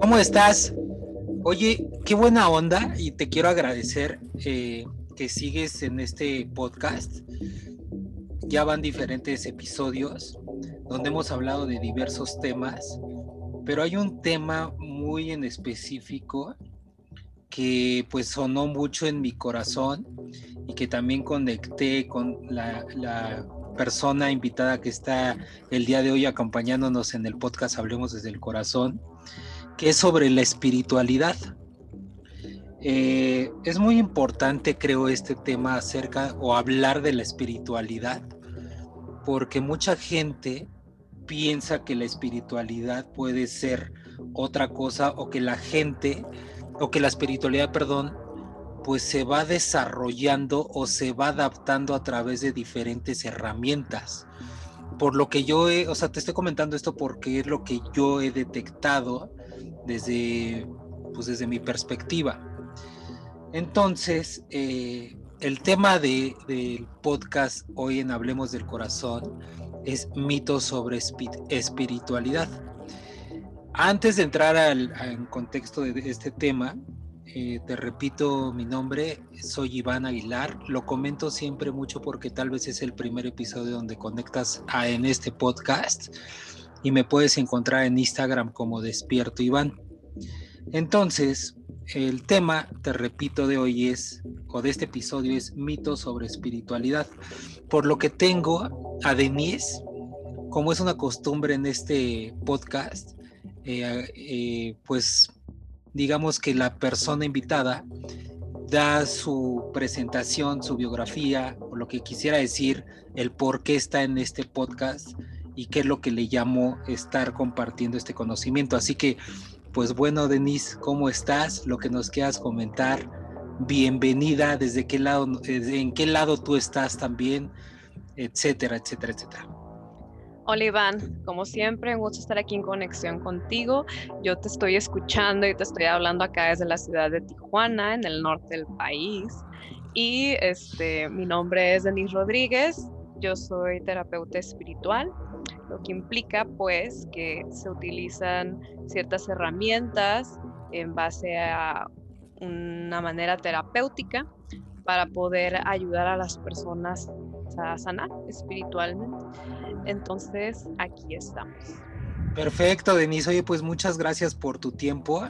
¿Cómo estás? Oye, qué buena onda y te quiero agradecer eh, que sigues en este podcast. Ya van diferentes episodios donde hemos hablado de diversos temas, pero hay un tema muy en específico que pues sonó mucho en mi corazón y que también conecté con la, la persona invitada que está el día de hoy acompañándonos en el podcast Hablemos desde el Corazón, que es sobre la espiritualidad. Eh, es muy importante, creo, este tema acerca o hablar de la espiritualidad, porque mucha gente piensa que la espiritualidad puede ser otra cosa o que la gente, o que la espiritualidad, perdón, pues se va desarrollando o se va adaptando a través de diferentes herramientas. Por lo que yo he, o sea, te estoy comentando esto porque es lo que yo he detectado desde, pues desde mi perspectiva. Entonces, eh, el tema de, del podcast hoy en Hablemos del Corazón es mitos sobre espiritualidad. Antes de entrar al, al contexto de este tema, eh, te repito mi nombre, soy Iván Aguilar. Lo comento siempre mucho porque tal vez es el primer episodio donde conectas a, en este podcast y me puedes encontrar en Instagram como Despierto Iván. Entonces, el tema, te repito, de hoy es, o de este episodio es mitos sobre espiritualidad. Por lo que tengo a Denise, como es una costumbre en este podcast, eh, eh, pues digamos que la persona invitada da su presentación, su biografía, o lo que quisiera decir, el por qué está en este podcast y qué es lo que le llamo estar compartiendo este conocimiento. Así que, pues bueno, Denise, ¿cómo estás? Lo que nos quieras comentar. Bienvenida, desde qué lado, en qué lado tú estás también, etcétera, etcétera, etcétera. Hola Iván, como siempre, un gusto estar aquí en conexión contigo. Yo te estoy escuchando y te estoy hablando acá desde la ciudad de Tijuana, en el norte del país. Y este, mi nombre es Denise Rodríguez, yo soy terapeuta espiritual, lo que implica pues que se utilizan ciertas herramientas en base a una manera terapéutica para poder ayudar a las personas a sanar espiritualmente. Entonces, aquí estamos. Perfecto, Denise. Oye, pues muchas gracias por tu tiempo.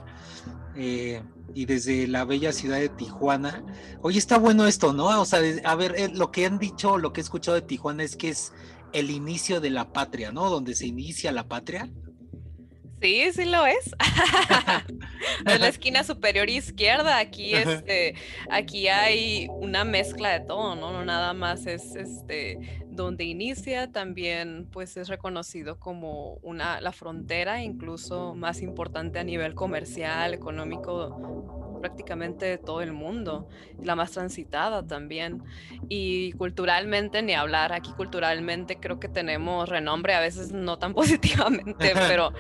Eh, y desde la bella ciudad de Tijuana. Oye, está bueno esto, ¿no? O sea, a ver, eh, lo que han dicho, lo que he escuchado de Tijuana es que es el inicio de la patria, ¿no? Donde se inicia la patria. Sí, sí lo es. en la esquina superior izquierda, aquí este, aquí hay una mezcla de todo, ¿no? No nada más es este donde inicia, también pues es reconocido como una la frontera incluso más importante a nivel comercial, económico prácticamente de todo el mundo, la más transitada también. Y culturalmente, ni hablar, aquí culturalmente creo que tenemos renombre, a veces no tan positivamente, pero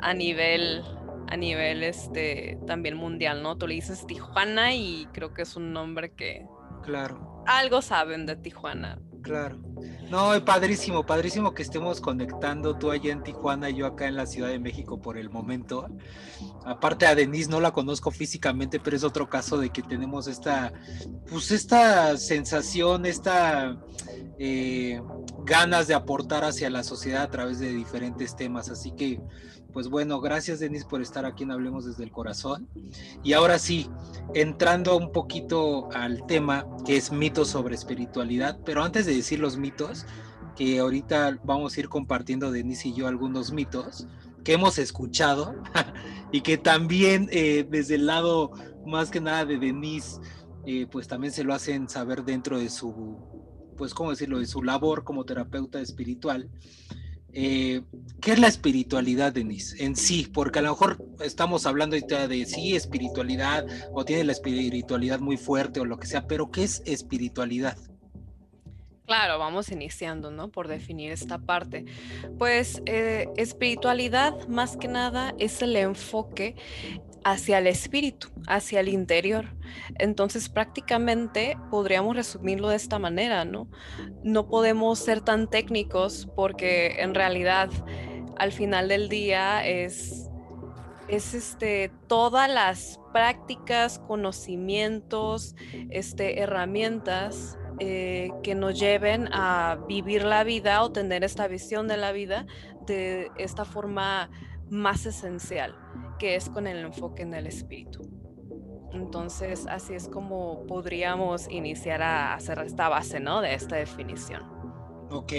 a nivel a nivel este también mundial, ¿no? Tú le dices Tijuana y creo que es un nombre que claro. Algo saben de Tijuana. Claro. No, padrísimo, padrísimo que estemos conectando tú allá en Tijuana y yo acá en la Ciudad de México por el momento. Aparte a Denise no la conozco físicamente, pero es otro caso de que tenemos esta, pues esta sensación, esta eh, ganas de aportar hacia la sociedad a través de diferentes temas. Así que pues bueno, gracias Denis por estar aquí en Hablemos desde el Corazón. Y ahora sí, entrando un poquito al tema que es mitos sobre espiritualidad, pero antes de decir los mitos, que ahorita vamos a ir compartiendo Denis y yo algunos mitos que hemos escuchado y que también eh, desde el lado más que nada de Denise, eh, pues también se lo hacen saber dentro de su, pues, ¿cómo decirlo?, de su labor como terapeuta espiritual. Eh, ¿qué es la espiritualidad, Denise, en sí? Porque a lo mejor estamos hablando de sí, espiritualidad, o tiene la espiritualidad muy fuerte o lo que sea, pero ¿qué es espiritualidad? Claro, vamos iniciando, ¿no? Por definir esta parte. Pues eh, espiritualidad, más que nada, es el enfoque hacia el espíritu, hacia el interior. Entonces prácticamente podríamos resumirlo de esta manera, ¿no? No podemos ser tan técnicos porque en realidad al final del día es, es este, todas las prácticas, conocimientos, este, herramientas eh, que nos lleven a vivir la vida o tener esta visión de la vida de esta forma más esencial, que es con el enfoque en el espíritu. Entonces, así es como podríamos iniciar a hacer esta base, ¿no? De esta definición. Ok.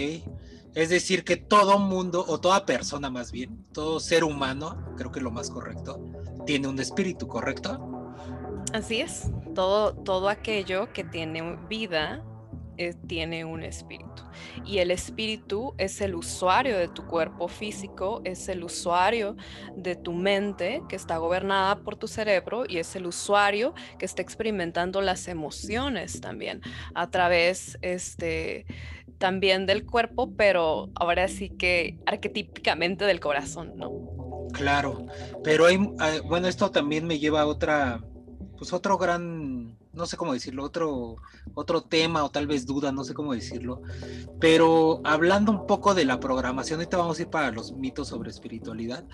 Es decir, que todo mundo, o toda persona más bien, todo ser humano, creo que es lo más correcto, tiene un espíritu, ¿correcto? Así es. Todo, todo aquello que tiene vida eh, tiene un espíritu. Y el espíritu es el usuario de tu cuerpo físico, es el usuario de tu mente que está gobernada por tu cerebro y es el usuario que está experimentando las emociones también a través este, también del cuerpo, pero ahora sí que arquetípicamente del corazón, ¿no? Claro, pero hay, ah, bueno, esto también me lleva a otra, pues otro gran no sé cómo decirlo, otro, otro tema o tal vez duda, no sé cómo decirlo, pero hablando un poco de la programación, ahorita vamos a ir para los mitos sobre espiritualidad,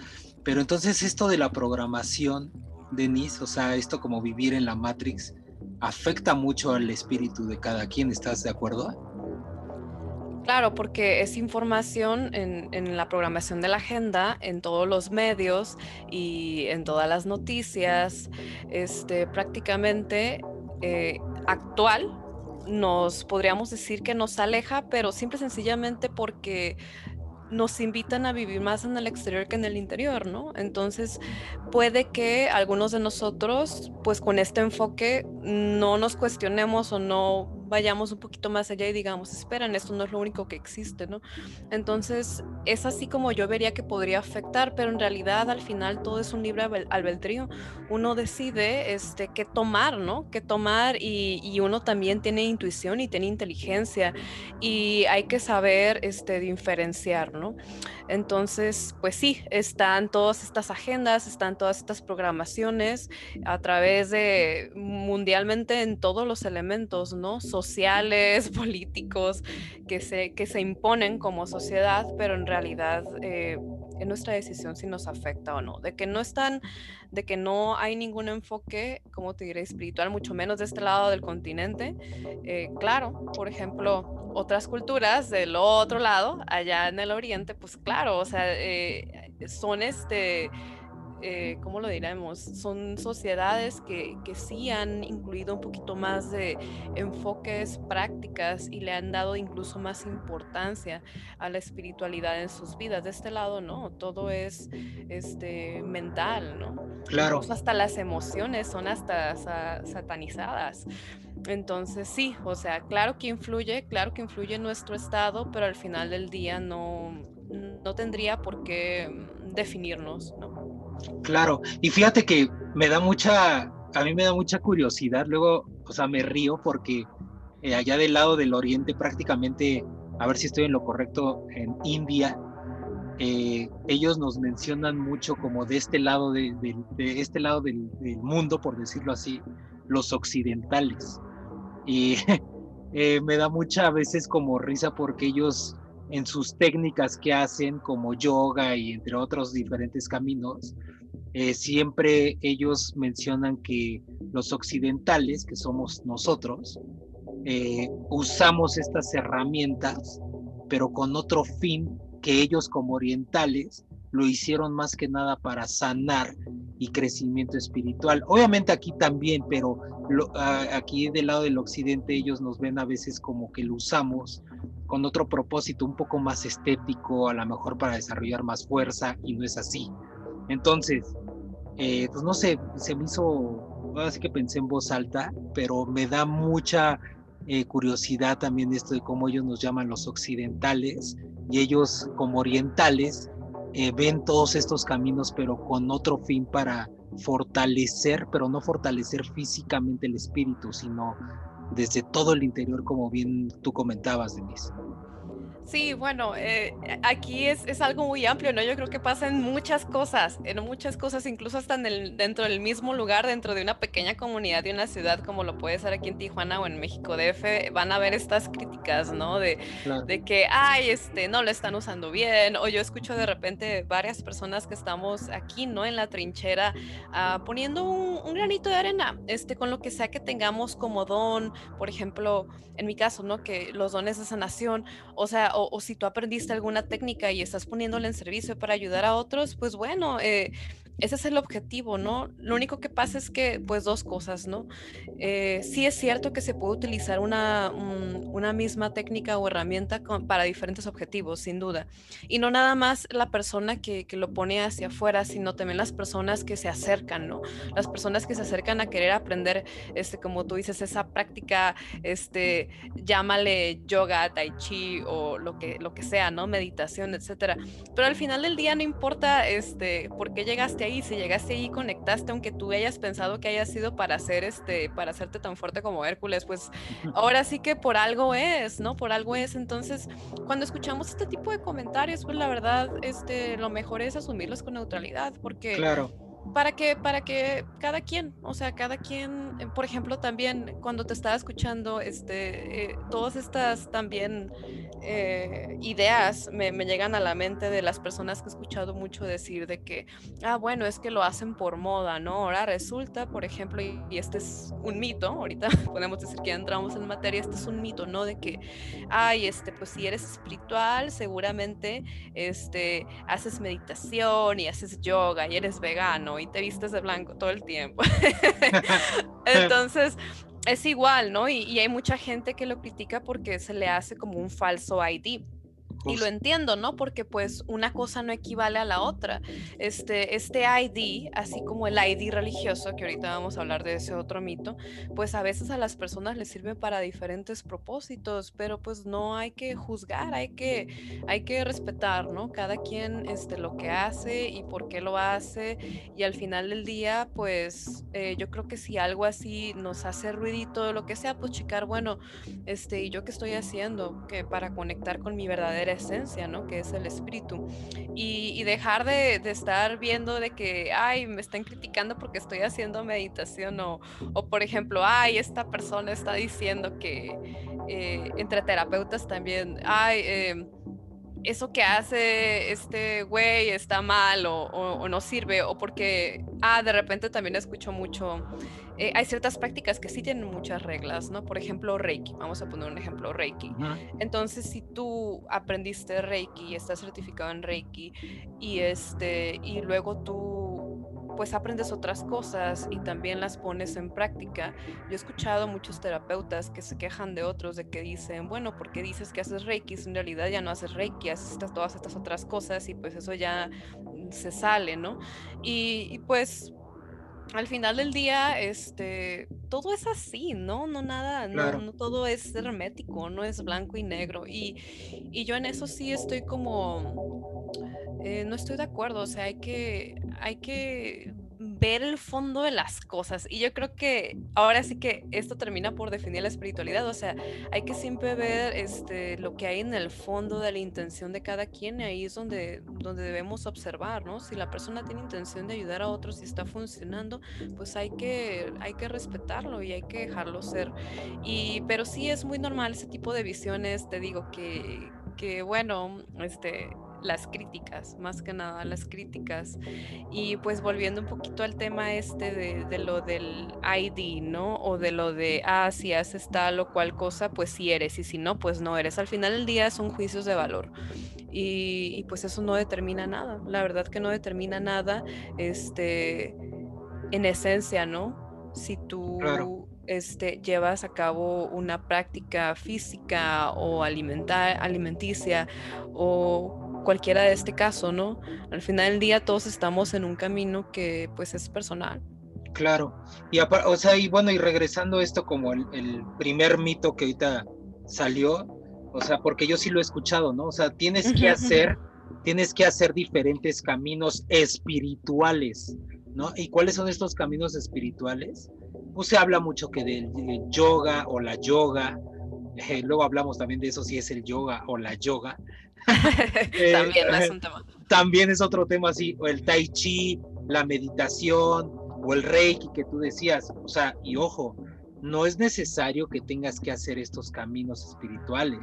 pero entonces esto de la programación, Denise, o sea, esto como vivir en la Matrix, afecta mucho al espíritu de cada quien, ¿estás de acuerdo? Claro, porque es información en, en, la programación de la agenda, en todos los medios y en todas las noticias. Este, prácticamente eh, actual, nos podríamos decir que nos aleja, pero simple y sencillamente porque nos invitan a vivir más en el exterior que en el interior, ¿no? Entonces, puede que algunos de nosotros, pues con este enfoque, no nos cuestionemos o no vayamos un poquito más allá y digamos, esperan, esto no es lo único que existe, ¿no? Entonces, es así como yo vería que podría afectar, pero en realidad al final todo es un libre albedrío. Uno decide este, qué tomar, ¿no? Qué tomar y, y, uno también tiene intuición y tiene inteligencia y hay que saber este, diferenciar, ¿no? Entonces, pues sí, están todas estas agendas, están todas estas programaciones a través de mundialmente en todos los elementos, ¿no? Sociales, políticos, que se, que se imponen como sociedad, pero en realidad eh, es nuestra decisión si nos afecta o no. De que no están, de que no hay ningún enfoque, como te diré, espiritual, mucho menos de este lado del continente. Eh, claro, por ejemplo, otras culturas del otro lado, allá en el oriente, pues claro, o sea, eh, son este eh, ¿cómo lo diremos? Son sociedades que, que, sí han incluido un poquito más de enfoques prácticas y le han dado incluso más importancia a la espiritualidad en sus vidas. De este lado, no, todo es este, mental, ¿no? Claro. hasta las emociones son hasta satanizadas. Entonces sí, o sea, claro que influye, claro que influye en nuestro estado, pero al final del día no, no tendría por qué definirnos, ¿no? Claro, y fíjate que me da mucha, a mí me da mucha curiosidad, luego, o sea, me río porque eh, allá del lado del oriente prácticamente, a ver si estoy en lo correcto, en India, eh, ellos nos mencionan mucho como de este lado, de, este lado del, mundo, por decirlo así, los occidentales. Y eh, me da mucha a veces como risa porque ellos en sus técnicas que hacen como yoga y entre otros diferentes caminos, eh, siempre ellos mencionan que los occidentales, que somos nosotros, eh, usamos estas herramientas, pero con otro fin que ellos como orientales lo hicieron más que nada para sanar y crecimiento espiritual. Obviamente aquí también, pero aquí del lado del occidente ellos nos ven a veces como que lo usamos con otro propósito un poco más estético, a lo mejor para desarrollar más fuerza, y no es así. Entonces, eh, pues no sé, se me hizo, así que pensé en voz alta, pero me da mucha eh, curiosidad también esto de cómo ellos nos llaman los occidentales y ellos como orientales eh, ven todos estos caminos pero con otro fin para fortalecer, pero no fortalecer físicamente el espíritu, sino desde todo el interior, como bien tú comentabas, Denise. Sí, bueno, eh, aquí es, es, algo muy amplio, ¿no? Yo creo que pasa en muchas cosas, en muchas cosas, incluso hasta en el, dentro del mismo lugar, dentro de una pequeña comunidad de una ciudad, como lo puede ser aquí en Tijuana o en México DF, van a ver estas críticas, ¿no? De, de que, ay, este, no lo están usando bien, o yo escucho de repente varias personas que estamos aquí, ¿no? En la trinchera, uh, poniendo un, un, granito de arena, este, con lo que sea que tengamos como don, por ejemplo, en mi caso, ¿no? Que los dones de sanación, o sea, o, si tú aprendiste alguna técnica y estás poniéndola en servicio para ayudar a otros, pues bueno, eh, ese es el objetivo, ¿no? Lo único que pasa es que, pues, dos cosas, ¿no? Eh, sí es cierto que se puede utilizar una, una misma técnica o herramienta para diferentes objetivos, sin duda. Y no nada más la persona que, que, lo pone hacia afuera, sino también las personas que se acercan, ¿no? Las personas que se acercan a querer aprender, este, como tú dices, esa práctica, este, llámale yoga, tai chi o lo que, lo que sea, ¿no? Meditación, etcétera. Pero al final del día no importa, este, por qué llegaste ahí si llegaste ahí y conectaste, aunque tú hayas pensado que haya sido para hacer este, para hacerte tan fuerte como Hércules, pues ahora sí que por algo es, ¿no? Por algo es. Entonces, cuando escuchamos este tipo de comentarios, pues la verdad, este, lo mejor es asumirlos con neutralidad, porque claro para que, para que cada quien, o sea, cada quien, eh, por ejemplo, también cuando te estaba escuchando, este, eh, todas estas también eh, ideas me, me, llegan a la mente de las personas que he escuchado mucho decir de que, ah, bueno, es que lo hacen por moda, ¿no? Ahora resulta, por ejemplo, y, este es un mito, ahorita podemos decir que ya entramos en materia, este es un mito, ¿no? De que, ay, este, pues si eres espiritual, seguramente, este, haces meditación y haces yoga y eres vegano y te vistes de blanco todo el tiempo. Entonces, es igual, ¿no? Y, y, hay mucha gente que lo critica porque se le hace como un falso ID. Y lo entiendo, ¿no? Porque pues una cosa no equivale a la otra. Este, este ID, así como el ID religioso, que ahorita vamos a hablar de ese otro mito, pues a veces a las personas les sirve para diferentes propósitos, pero pues no hay que juzgar, hay que, hay que respetar, ¿no? Cada quien este, lo que hace y por qué lo hace. Y al final del día, pues eh, yo creo que si algo así nos hace ruidito, lo que sea, pues checar, bueno, este, ¿y yo qué estoy haciendo? Que para conectar con mi verdadera esencia, ¿no? Que es el espíritu. Y, dejar de, estar viendo de que, ay, me están criticando porque estoy haciendo meditación o, o por ejemplo, ay, esta persona está diciendo que eh, entre terapeutas también, ay, eh, eso que hace este güey está mal o, no sirve, o porque, ah, de repente también escucho mucho, eh, hay ciertas prácticas que sí tienen muchas reglas, ¿no? Por ejemplo, Reiki, vamos a poner un ejemplo, Reiki. Entonces, si tú aprendiste Reiki y estás certificado en Reiki y, este, y luego tú pues aprendes otras cosas y también las pones en práctica. Yo he escuchado muchos terapeutas que se quejan de otros, de que dicen, bueno, ¿por qué dices que haces Reiki? Si en realidad ya no haces Reiki, haces todas estas otras cosas y pues eso ya mm, se sale, ¿no? Y, pues al final del día, este, todo es así, ¿no? No nada, no, todo es hermético, no es blanco y negro. Y, y yo en eso sí estoy como, eh, no estoy de acuerdo, o sea, hay que, hay que ver el fondo de las cosas. Y yo creo que ahora sí que esto termina por definir la espiritualidad. O sea, hay que siempre ver este, lo que hay en el fondo de la intención de cada quien. Ahí es donde, donde debemos observar, ¿no? Si la persona tiene intención de ayudar a otros y está funcionando, pues hay que, hay que respetarlo y hay que dejarlo ser. Y, pero sí es muy normal ese tipo de visiones. Te digo que, que bueno, este las críticas, más que nada las críticas. Y pues volviendo un poquito al tema este de, lo del ID, ¿no? O de lo de, ah, si haces tal o cual cosa, pues sí eres, y si no, pues no eres. Al final del día son juicios de valor. Y, pues eso no determina nada, la verdad que no determina nada, este, en esencia, ¿no? Si tú... Este, llevas a cabo una práctica física o alimentar, alimenticia o cualquiera de este caso, ¿no? Al final del día todos estamos en un camino que pues es personal. Claro, y o sea, y bueno, y regresando esto como el, primer mito que ahorita salió, o sea, porque yo sí lo he escuchado, ¿no? O sea, tienes que hacer, tienes que hacer diferentes caminos espirituales, ¿no? ¿Y cuáles son estos caminos espirituales? Pues se habla mucho que del, yoga o la yoga, eh, luego hablamos también de eso, si es el yoga o la yoga. también es un tema. También es otro tema así, o el tai chi, la meditación, o el reiki que tú decías. O sea, y ojo, no es necesario que tengas que hacer estos caminos espirituales.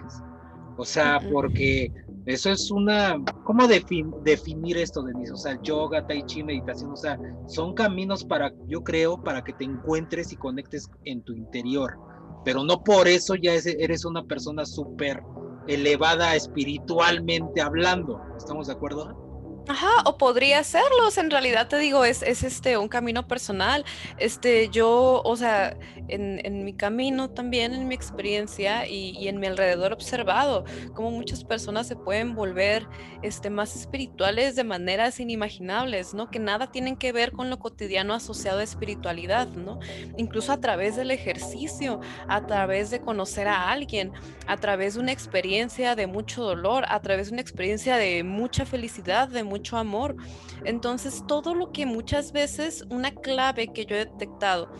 O sea, porque eso es una, ¿cómo definir esto, Denise? O sea, yoga, tai chi, meditación, o sea, son caminos para, yo creo, para que te encuentres y conectes en tu interior, pero no por eso ya eres una persona súper elevada espiritualmente hablando. ¿Estamos de acuerdo? Ajá, o podría serlos, en realidad te digo, es, es, este un camino personal. Este, yo, o sea, en, en mi camino también, en mi experiencia y, y, en mi alrededor observado cómo muchas personas se pueden volver este, más espirituales de maneras inimaginables, ¿no? Que nada tienen que ver con lo cotidiano asociado a espiritualidad, ¿no? Incluso a través del ejercicio, a través de conocer a alguien, a través de una experiencia de mucho dolor, a través de una experiencia de mucha felicidad, de mucha mucho amor. Entonces, todo lo que muchas veces, una clave que yo he detectado,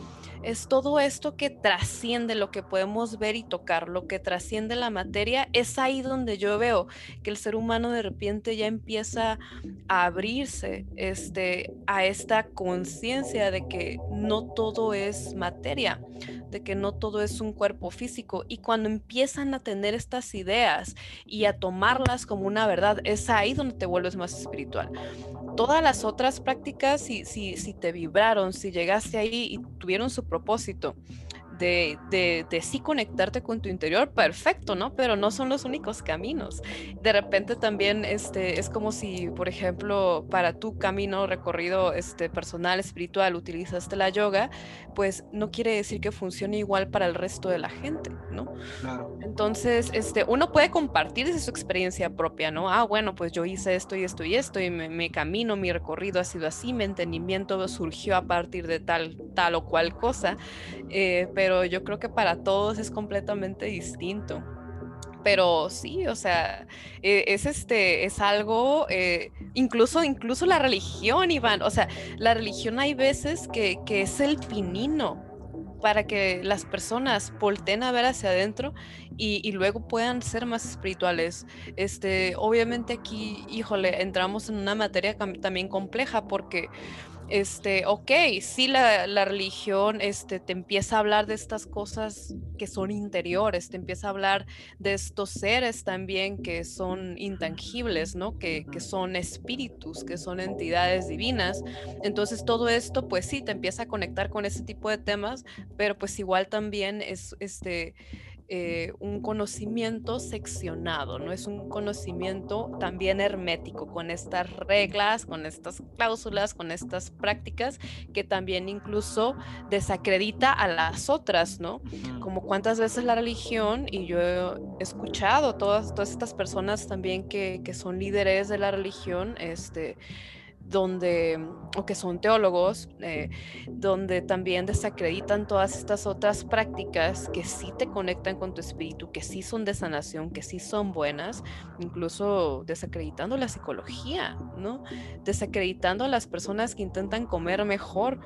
es todo esto que trasciende lo que podemos ver y tocar, lo que trasciende la materia, es ahí donde yo veo que el ser humano de repente ya empieza a abrirse este, a esta conciencia de que no todo es materia, de que no todo es un cuerpo físico. Y cuando empiezan a tener estas ideas y a tomarlas como una verdad, es ahí donde te vuelves más espiritual. Todas las otras prácticas, si, si, si te vibraron, si llegaste ahí y tuvieron su propósito, de, de, sí conectarte con tu interior, perfecto, ¿no? Pero no son los únicos caminos. De repente también este, es como si, por ejemplo, para tu camino recorrido este, personal, espiritual, utilizaste la yoga, pues no quiere decir que funcione igual para el resto de la gente, ¿no? Entonces, este, uno puede compartir su experiencia propia, ¿no? Ah, bueno, pues yo hice esto y esto y esto y mi camino, mi recorrido ha sido así, mi entendimiento surgió a partir de tal, tal o cual cosa, eh, pero pero yo creo que para todos es completamente distinto. Pero sí, o sea, e, es este, es algo, eh, incluso, incluso la religión, Iván, o sea, la religión hay veces que, que es el pinino para que las personas volteen a ver hacia adentro y, y, luego puedan ser más espirituales. Este, obviamente aquí, híjole, entramos en una materia también compleja porque este, ok, sí la, la, religión este, te empieza a hablar de estas cosas que son interiores, te empieza a hablar de estos seres también que son intangibles, ¿no? Que, que son espíritus, que son entidades divinas. Entonces todo esto, pues sí, te empieza a conectar con ese tipo de temas, pero pues igual también es, este, eh, un conocimiento seccionado, no es un conocimiento también hermético, con estas reglas, con estas cláusulas, con estas prácticas que también incluso desacredita a las otras, ¿no? Como cuántas veces la religión, y yo he escuchado todas, todas estas personas también que, que son líderes de la religión, este, donde, o que son teólogos, eh, donde también desacreditan todas estas otras prácticas que sí te conectan con tu espíritu, que sí son de sanación, que sí son buenas, incluso desacreditando la psicología, ¿no? Desacreditando a las personas que intentan comer mejor.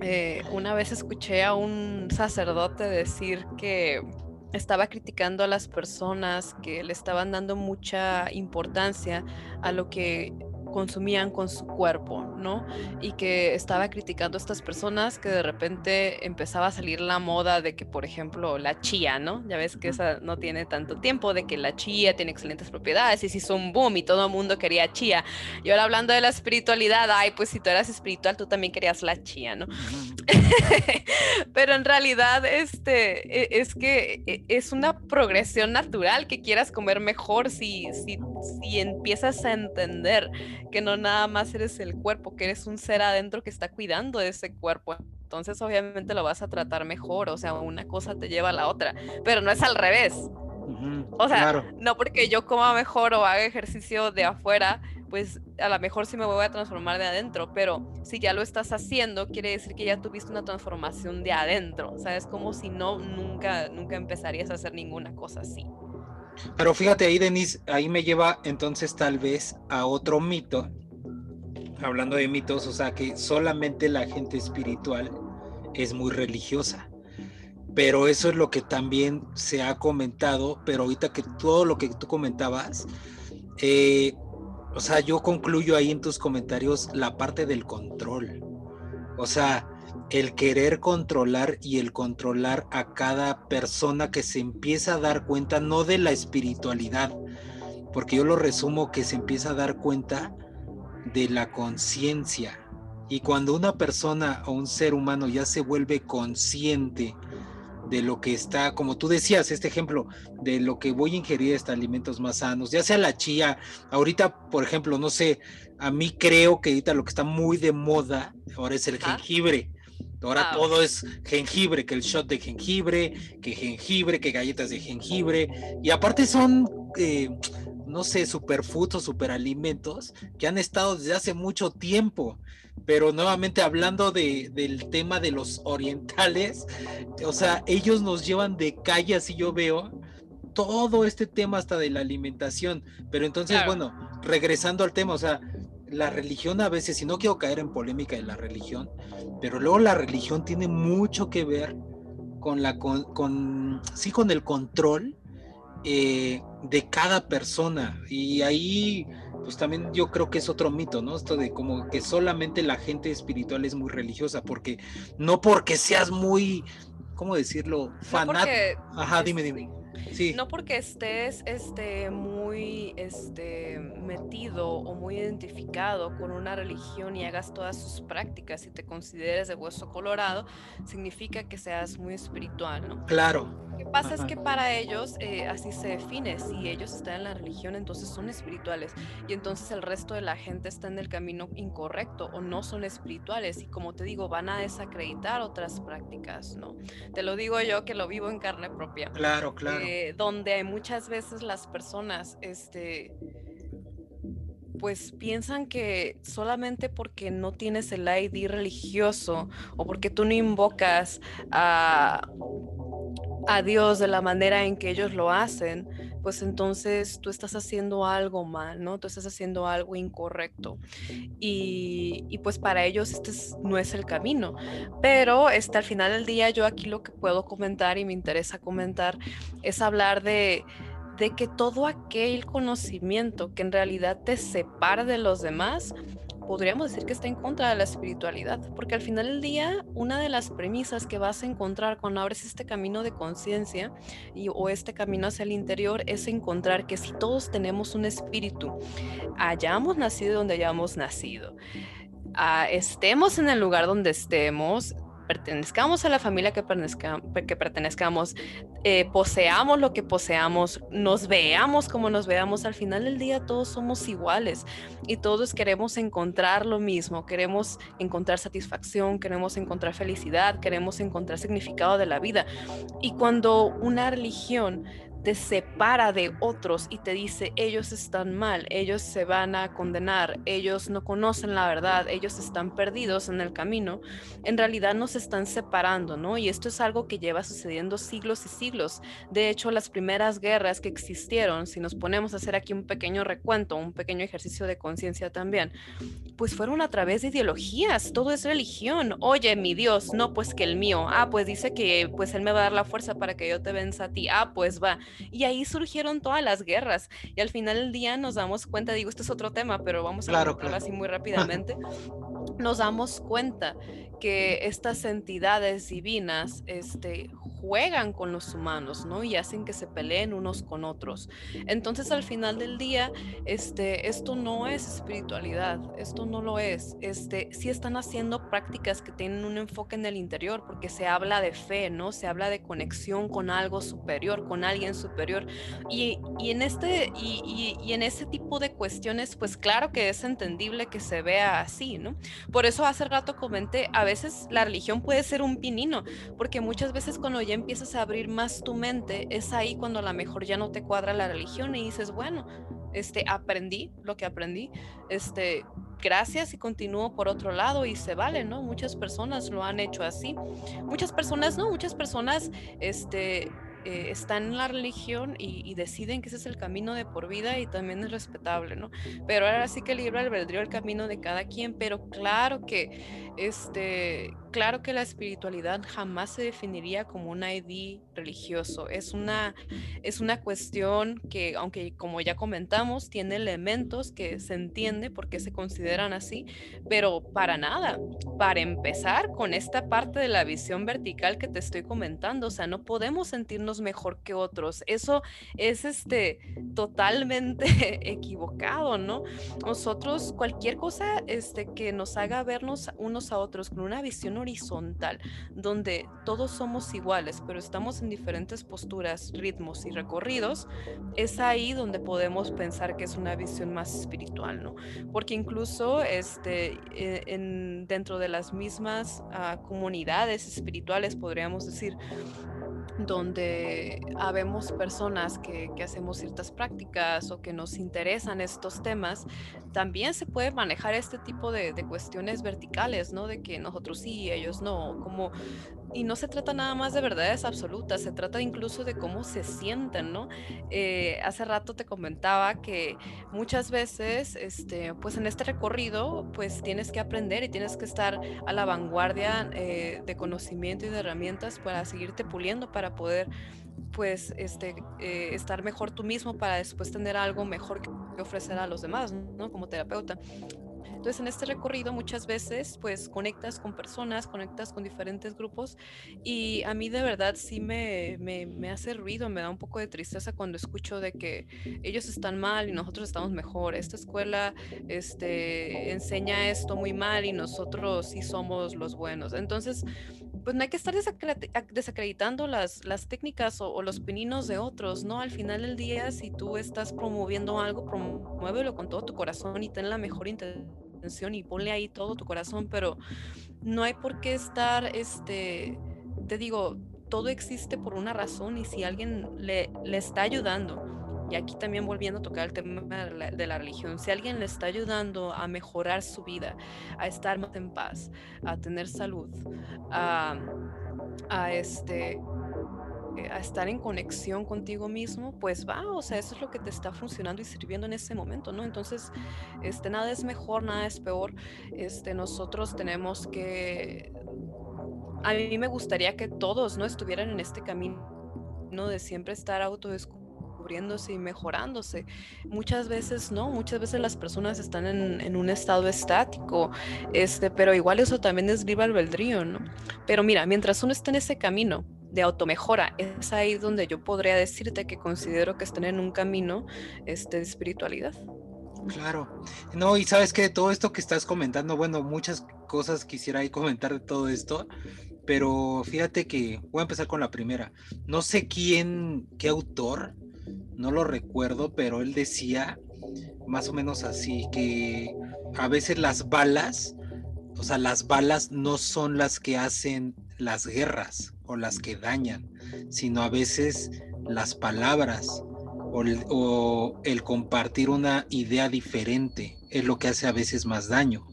Eh, una vez escuché a un sacerdote decir que estaba criticando a las personas que le estaban dando mucha importancia a lo que consumían con su cuerpo, ¿no? Y que estaba criticando a estas personas que de repente empezaba a salir la moda de que, por ejemplo, la chía, ¿no? Ya ves que esa no tiene tanto tiempo, de que la chía tiene excelentes propiedades y se hizo un boom y todo el mundo quería chía. Y ahora hablando de la espiritualidad, ay, pues si tú eras espiritual, tú también querías la chía, ¿no? Pero en realidad, este, e, es que e, es una progresión natural que quieras comer mejor si, si, si empiezas a entender que no nada más eres el cuerpo, que eres un ser adentro que está cuidando de ese cuerpo. Entonces obviamente lo vas a tratar mejor, o sea, una cosa te lleva a la otra, pero no es al revés. o sea, no porque yo coma mejor o haga ejercicio de afuera, pues a lo mejor sí me voy a transformar de adentro, pero si ya lo estás haciendo, quiere decir que ya tuviste una transformación de adentro, o sea, es como si no, nunca, nunca empezarías a hacer ninguna cosa así. Pero fíjate ahí, Denise, ahí me lleva entonces tal vez a otro mito, hablando de mitos, o sea que solamente la gente espiritual es muy religiosa. pero eso es lo que también se ha comentado, pero ahorita que todo lo que tú comentabas, eh, o sea, yo concluyo ahí en tus comentarios la parte del control. O sea, el querer controlar y el controlar a cada persona que se empieza a dar cuenta, no de la espiritualidad, porque yo lo resumo que se empieza a dar cuenta de la conciencia. Y cuando una persona o un ser humano ya se vuelve consciente de lo que está, como tú decías, este ejemplo, de lo que voy a ingerir estos alimentos más sanos, ya sea la chía, ahorita, por ejemplo, no sé, a mí creo que ahorita lo que está muy de moda ahora es el jengibre. Ahora ah, todo es jengibre, que el shot de jengibre, que jengibre, que galletas de jengibre. Y aparte son, eh, no sé, superfoods o superalimentos que han estado desde hace mucho tiempo. Pero nuevamente hablando de, del tema de los orientales, o sea, ellos nos llevan de calle, así yo veo, todo este tema hasta de la alimentación. Pero entonces, bueno, regresando al tema, o sea, la religión a veces, y no quiero caer en polémica de la religión, pero luego la religión tiene mucho que ver con la con, sí con el control eh, de cada persona y ahí pues también yo creo que es otro mito, ¿no? Esto de como que solamente la gente espiritual es muy religiosa, porque no porque seas muy, ¿cómo decirlo? Fanático. Ajá, dime, dime. No porque estés este, muy este, metido o muy identificado con una religión y hagas todas sus prácticas y te consideres de hueso colorado, significa que seas muy espiritual, ¿no? Claro. Lo que pasa es que para ellos eh, así se define. Si ellos están en la religión, entonces son espirituales. Y entonces el resto de la gente está en el camino incorrecto o no son espirituales. Y como te digo, van a desacreditar otras prácticas, ¿no? Te lo digo yo que lo vivo en carne propia. Claro, claro. Eh, donde hay muchas veces las personas, este pues piensan que solamente porque no tienes el ID religioso o porque tú no invocas a, a Dios de la manera en que ellos lo hacen, pues entonces tú estás haciendo algo mal, ¿no? Tú estás haciendo algo incorrecto. Y, y pues para ellos este no es el camino. Pero este, al final del día yo aquí lo que puedo comentar y me interesa comentar es hablar de de que todo aquel conocimiento que en realidad te separa de los demás, podríamos decir que está en contra de la espiritualidad, porque al final del día, una de las premisas que vas a encontrar cuando abres este camino de conciencia o este camino hacia el interior es encontrar que si todos tenemos un espíritu, hayamos nacido donde hayamos nacido, ah, estemos en el lugar donde estemos, pertenezcamos a la familia que, que pertenezcamos, eh, poseamos lo que poseamos, nos veamos como nos veamos, al final del día todos somos iguales y todos queremos encontrar lo mismo, queremos encontrar satisfacción, queremos encontrar felicidad, queremos encontrar significado de la vida. Y cuando una religión te separa de otros y te dice, ellos están mal, ellos se van a condenar, ellos no conocen la verdad, ellos están perdidos en el camino, en realidad nos están separando, ¿no? Y esto es algo que lleva sucediendo siglos y siglos. De hecho, las primeras guerras que existieron, si nos ponemos a hacer aquí un pequeño recuento, un pequeño ejercicio de conciencia también, pues fueron a través de ideologías, todo es religión. Oye, mi Dios, no, pues que el mío. Ah, pues dice que pues él me va a dar la fuerza para que yo te venza a ti. Ah, pues va. Y ahí surgieron todas las guerras. Y al final del día nos damos cuenta, digo, este es otro tema, pero vamos a claro, así muy rápidamente. nos damos cuenta que estas entidades divinas este, juegan con los humanos, ¿no? Y hacen que se peleen unos con otros. Entonces, al final del día, este, esto no es espiritualidad, esto no lo es. Este, sí están haciendo prácticas que tienen un enfoque en el interior, porque se habla de fe, ¿no? Se habla de conexión con algo superior, con alguien superior. Y, y en, este, y, y, en ese tipo de cuestiones, pues claro que es entendible que se vea así, ¿no? Por eso hace rato comenté, a veces la religión puede ser un pinino, porque muchas veces cuando ya empiezas a abrir más tu mente, es ahí cuando a lo mejor ya no te cuadra la religión y dices, bueno, este, aprendí lo que aprendí, este, gracias y continúo por otro lado y se vale, ¿no? Muchas personas lo han hecho así. Muchas personas no, muchas personas, este, eh, están en la religión y, deciden que ese es el camino de por vida y también es respetable, ¿no? Pero ahora sí que libre albedrío el camino de cada quien, pero claro que, este, claro que la espiritualidad jamás se definiría como un ID religioso. Es una, es una cuestión que, aunque como ya comentamos, tiene elementos que se entiende por qué se consideran así, pero para nada. Para empezar con esta parte de la visión vertical que te estoy comentando, o sea, no podemos sentirnos mejor que otros. Eso es este totalmente equivocado, ¿no? Nosotros cualquier cosa este que nos haga vernos unos a otros con una visión horizontal, donde todos somos iguales, pero estamos en diferentes posturas, ritmos y recorridos, es ahí donde podemos pensar que es una visión más espiritual, ¿no? Porque incluso este, e, en, dentro de las mismas ah, comunidades espirituales, podríamos decir, donde habemos personas que, que, hacemos ciertas prácticas o que nos interesan estos temas, también se puede manejar este tipo de, de, cuestiones verticales, ¿no? De que nosotros sí, ellos no, como y no se trata nada más de verdades absolutas, se trata incluso de cómo se sienten, ¿no? Eh, hace rato te comentaba que muchas veces, este, pues en este recorrido, pues tienes que aprender y tienes que estar a la vanguardia eh, de conocimiento y de herramientas para seguirte puliendo, para poder pues este, eh, estar mejor tú mismo para después tener algo mejor que ofrecer a los demás, ¿no? Como terapeuta. Entonces, en este recorrido muchas veces pues conectas con personas, conectas con diferentes grupos y a mí de verdad sí me, me, hace ruido, me da un poco de tristeza cuando escucho de que ellos están mal y nosotros estamos mejor. Esta escuela este, enseña esto muy mal y nosotros sí somos los buenos. Entonces, pues no hay que estar desacreditando las, las técnicas o, o, los pininos de otros, ¿no? Al final del día, si tú estás promoviendo algo, promuévelo con todo tu corazón y ten la mejor intención y ponle ahí todo tu corazón, pero no hay por qué estar, este, te digo, todo existe por una razón y si alguien le, le está ayudando, y aquí también volviendo a tocar el tema de la, religión, si alguien le está ayudando a mejorar su vida, a estar más en paz, a tener salud, a, a este, a estar en conexión contigo mismo, pues va, o sea, eso es lo que te está funcionando y sirviendo en ese momento, ¿no? Entonces, este, nada es mejor, nada es peor. Este, nosotros tenemos que, a mí me gustaría que todos, ¿no? Estuvieran en este camino de siempre estar autodescubriéndose y mejorándose. Muchas veces no, muchas veces las personas están en, en, un estado estático, este, pero igual eso también es libre albedrío, ¿no? Pero mira, mientras uno está en ese camino, de automejora. Es ahí donde yo podría decirte que considero que están en un camino este, de espiritualidad. Claro, no, y sabes que todo esto que estás comentando, bueno, muchas cosas quisiera ahí comentar de todo esto, pero fíjate que voy a empezar con la primera. No sé quién, qué autor, no lo recuerdo, pero él decía más o menos así, que a veces las balas, o sea, las balas no son las que hacen las guerras, las que dañan, sino a veces las palabras o el, compartir una idea diferente es lo que hace a veces más daño.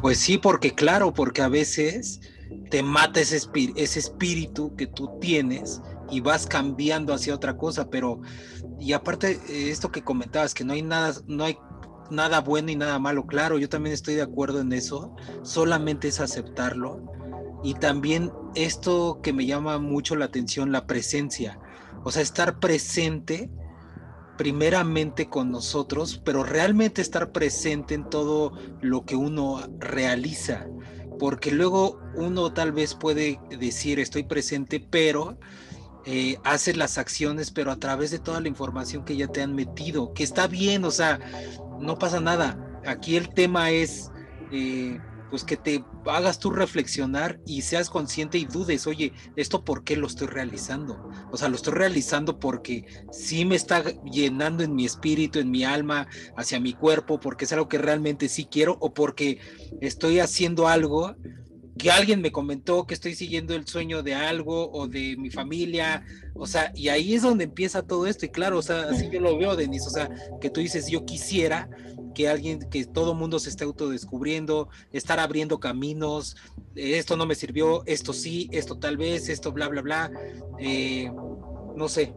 Pues sí, porque claro, porque a veces te mata ese, ese espíritu que tú tienes y vas cambiando hacia otra cosa, pero y aparte esto que comentabas que no hay nada no hay nada bueno y nada malo, claro, yo también estoy de acuerdo en eso, solamente es aceptarlo y también esto que me llama mucho la atención, la presencia. O sea, estar presente primeramente con nosotros, pero realmente estar presente en todo lo que uno realiza. Porque luego uno tal vez puede decir estoy presente, pero eh, hace las acciones, pero a través de toda la información que ya te han metido, que está bien, o sea, no pasa nada. Aquí el tema es... Eh, pues que te hagas tú reflexionar y seas consciente y dudes, oye, ¿esto por qué lo estoy realizando? O sea, lo estoy realizando porque sí me está llenando en mi espíritu, en mi alma, hacia mi cuerpo, porque es algo que realmente sí quiero, o porque estoy haciendo algo que alguien me comentó que estoy siguiendo el sueño de algo o de mi familia, o sea, y ahí es donde empieza todo esto, y claro, o sea, así yo lo veo, Denise, o sea, que tú dices, yo quisiera, que alguien, que todo mundo se esté autodescubriendo, estar abriendo caminos, esto no me sirvió, esto sí, esto tal vez, esto bla, bla, bla, eh, no sé.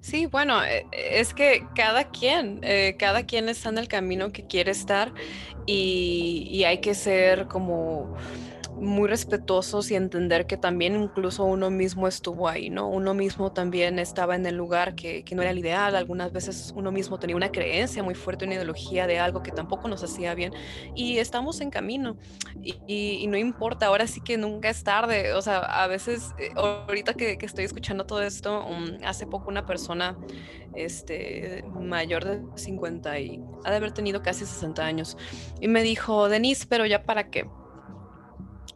Sí, bueno, eh, es que cada quien, eh, cada quien está en el camino que quiere estar y, y hay que ser como muy respetuosos y entender que también incluso uno mismo estuvo ahí, ¿no? Uno mismo también estaba en el lugar que, que, no era el ideal, algunas veces uno mismo tenía una creencia muy fuerte, una ideología de algo que tampoco nos hacía bien y estamos en camino y, no importa, ahora sí que nunca es tarde, o sea, a veces, eh, ahorita que, que, estoy escuchando todo esto, um, hace poco una persona este, mayor de 50 y ha de haber tenido casi 60 años y me dijo, Denise, pero ya para qué?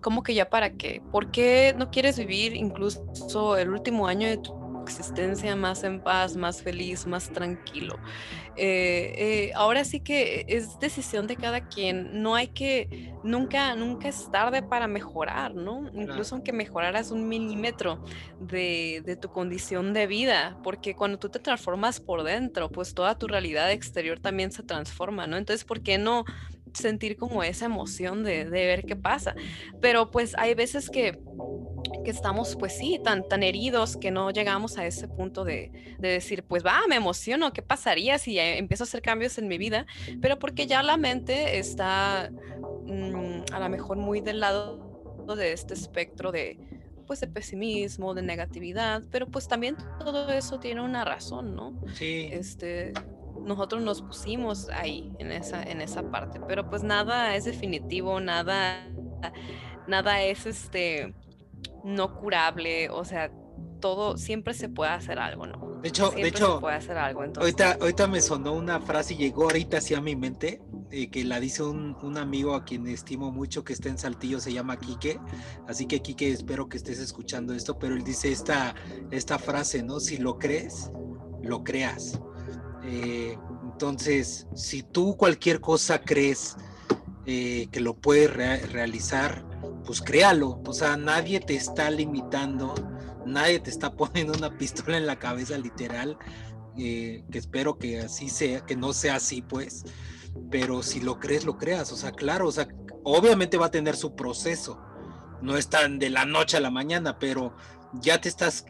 ¿Cómo que ya para qué? ¿Por qué no quieres vivir incluso el último año de tu existencia más en paz, más feliz, más tranquilo? Eh, eh, ahora sí que es decisión de cada quien. No hay que, nunca, nunca es tarde para mejorar, ¿no? Incluso aunque mejoraras un milímetro de, de tu condición de vida, porque cuando tú te transformas por dentro, pues toda tu realidad exterior también se transforma, ¿no? Entonces, ¿por qué no? Sentir como esa emoción de, de, ver qué pasa. Pero pues hay veces que, que estamos pues sí, tan, tan heridos que no llegamos a ese punto de, de, decir, pues va, me emociono, ¿qué pasaría si empiezo a hacer cambios en mi vida? Pero porque ya la mente está mmm, a lo mejor muy del lado de este espectro de pues de pesimismo, de negatividad, pero pues también todo eso tiene una razón, ¿no? Sí. Este, nosotros nos pusimos ahí en esa, en esa parte, pero pues nada es definitivo, nada, nada es este no curable, o sea, todo siempre se puede hacer algo, ¿no? De hecho, siempre de hecho, se puede hacer algo. Entonces... Ahorita, ahorita me sonó una frase y llegó ahorita hacia mi mente, eh, que la dice un, un, amigo a quien estimo mucho que está en Saltillo, se llama Quique. Así que Quique, espero que estés escuchando esto, pero él dice esta, esta frase, ¿no? Si lo crees, lo creas. Eh, entonces, si tú cualquier cosa crees eh, que lo puedes re realizar, pues créalo. O sea, nadie te está limitando, nadie te está poniendo una pistola en la cabeza literal. Eh, que espero que así sea, que no sea así, pues. Pero si lo crees, lo creas. O sea, claro, o sea, obviamente va a tener su proceso. No es tan de la noche a la mañana, pero ya te estás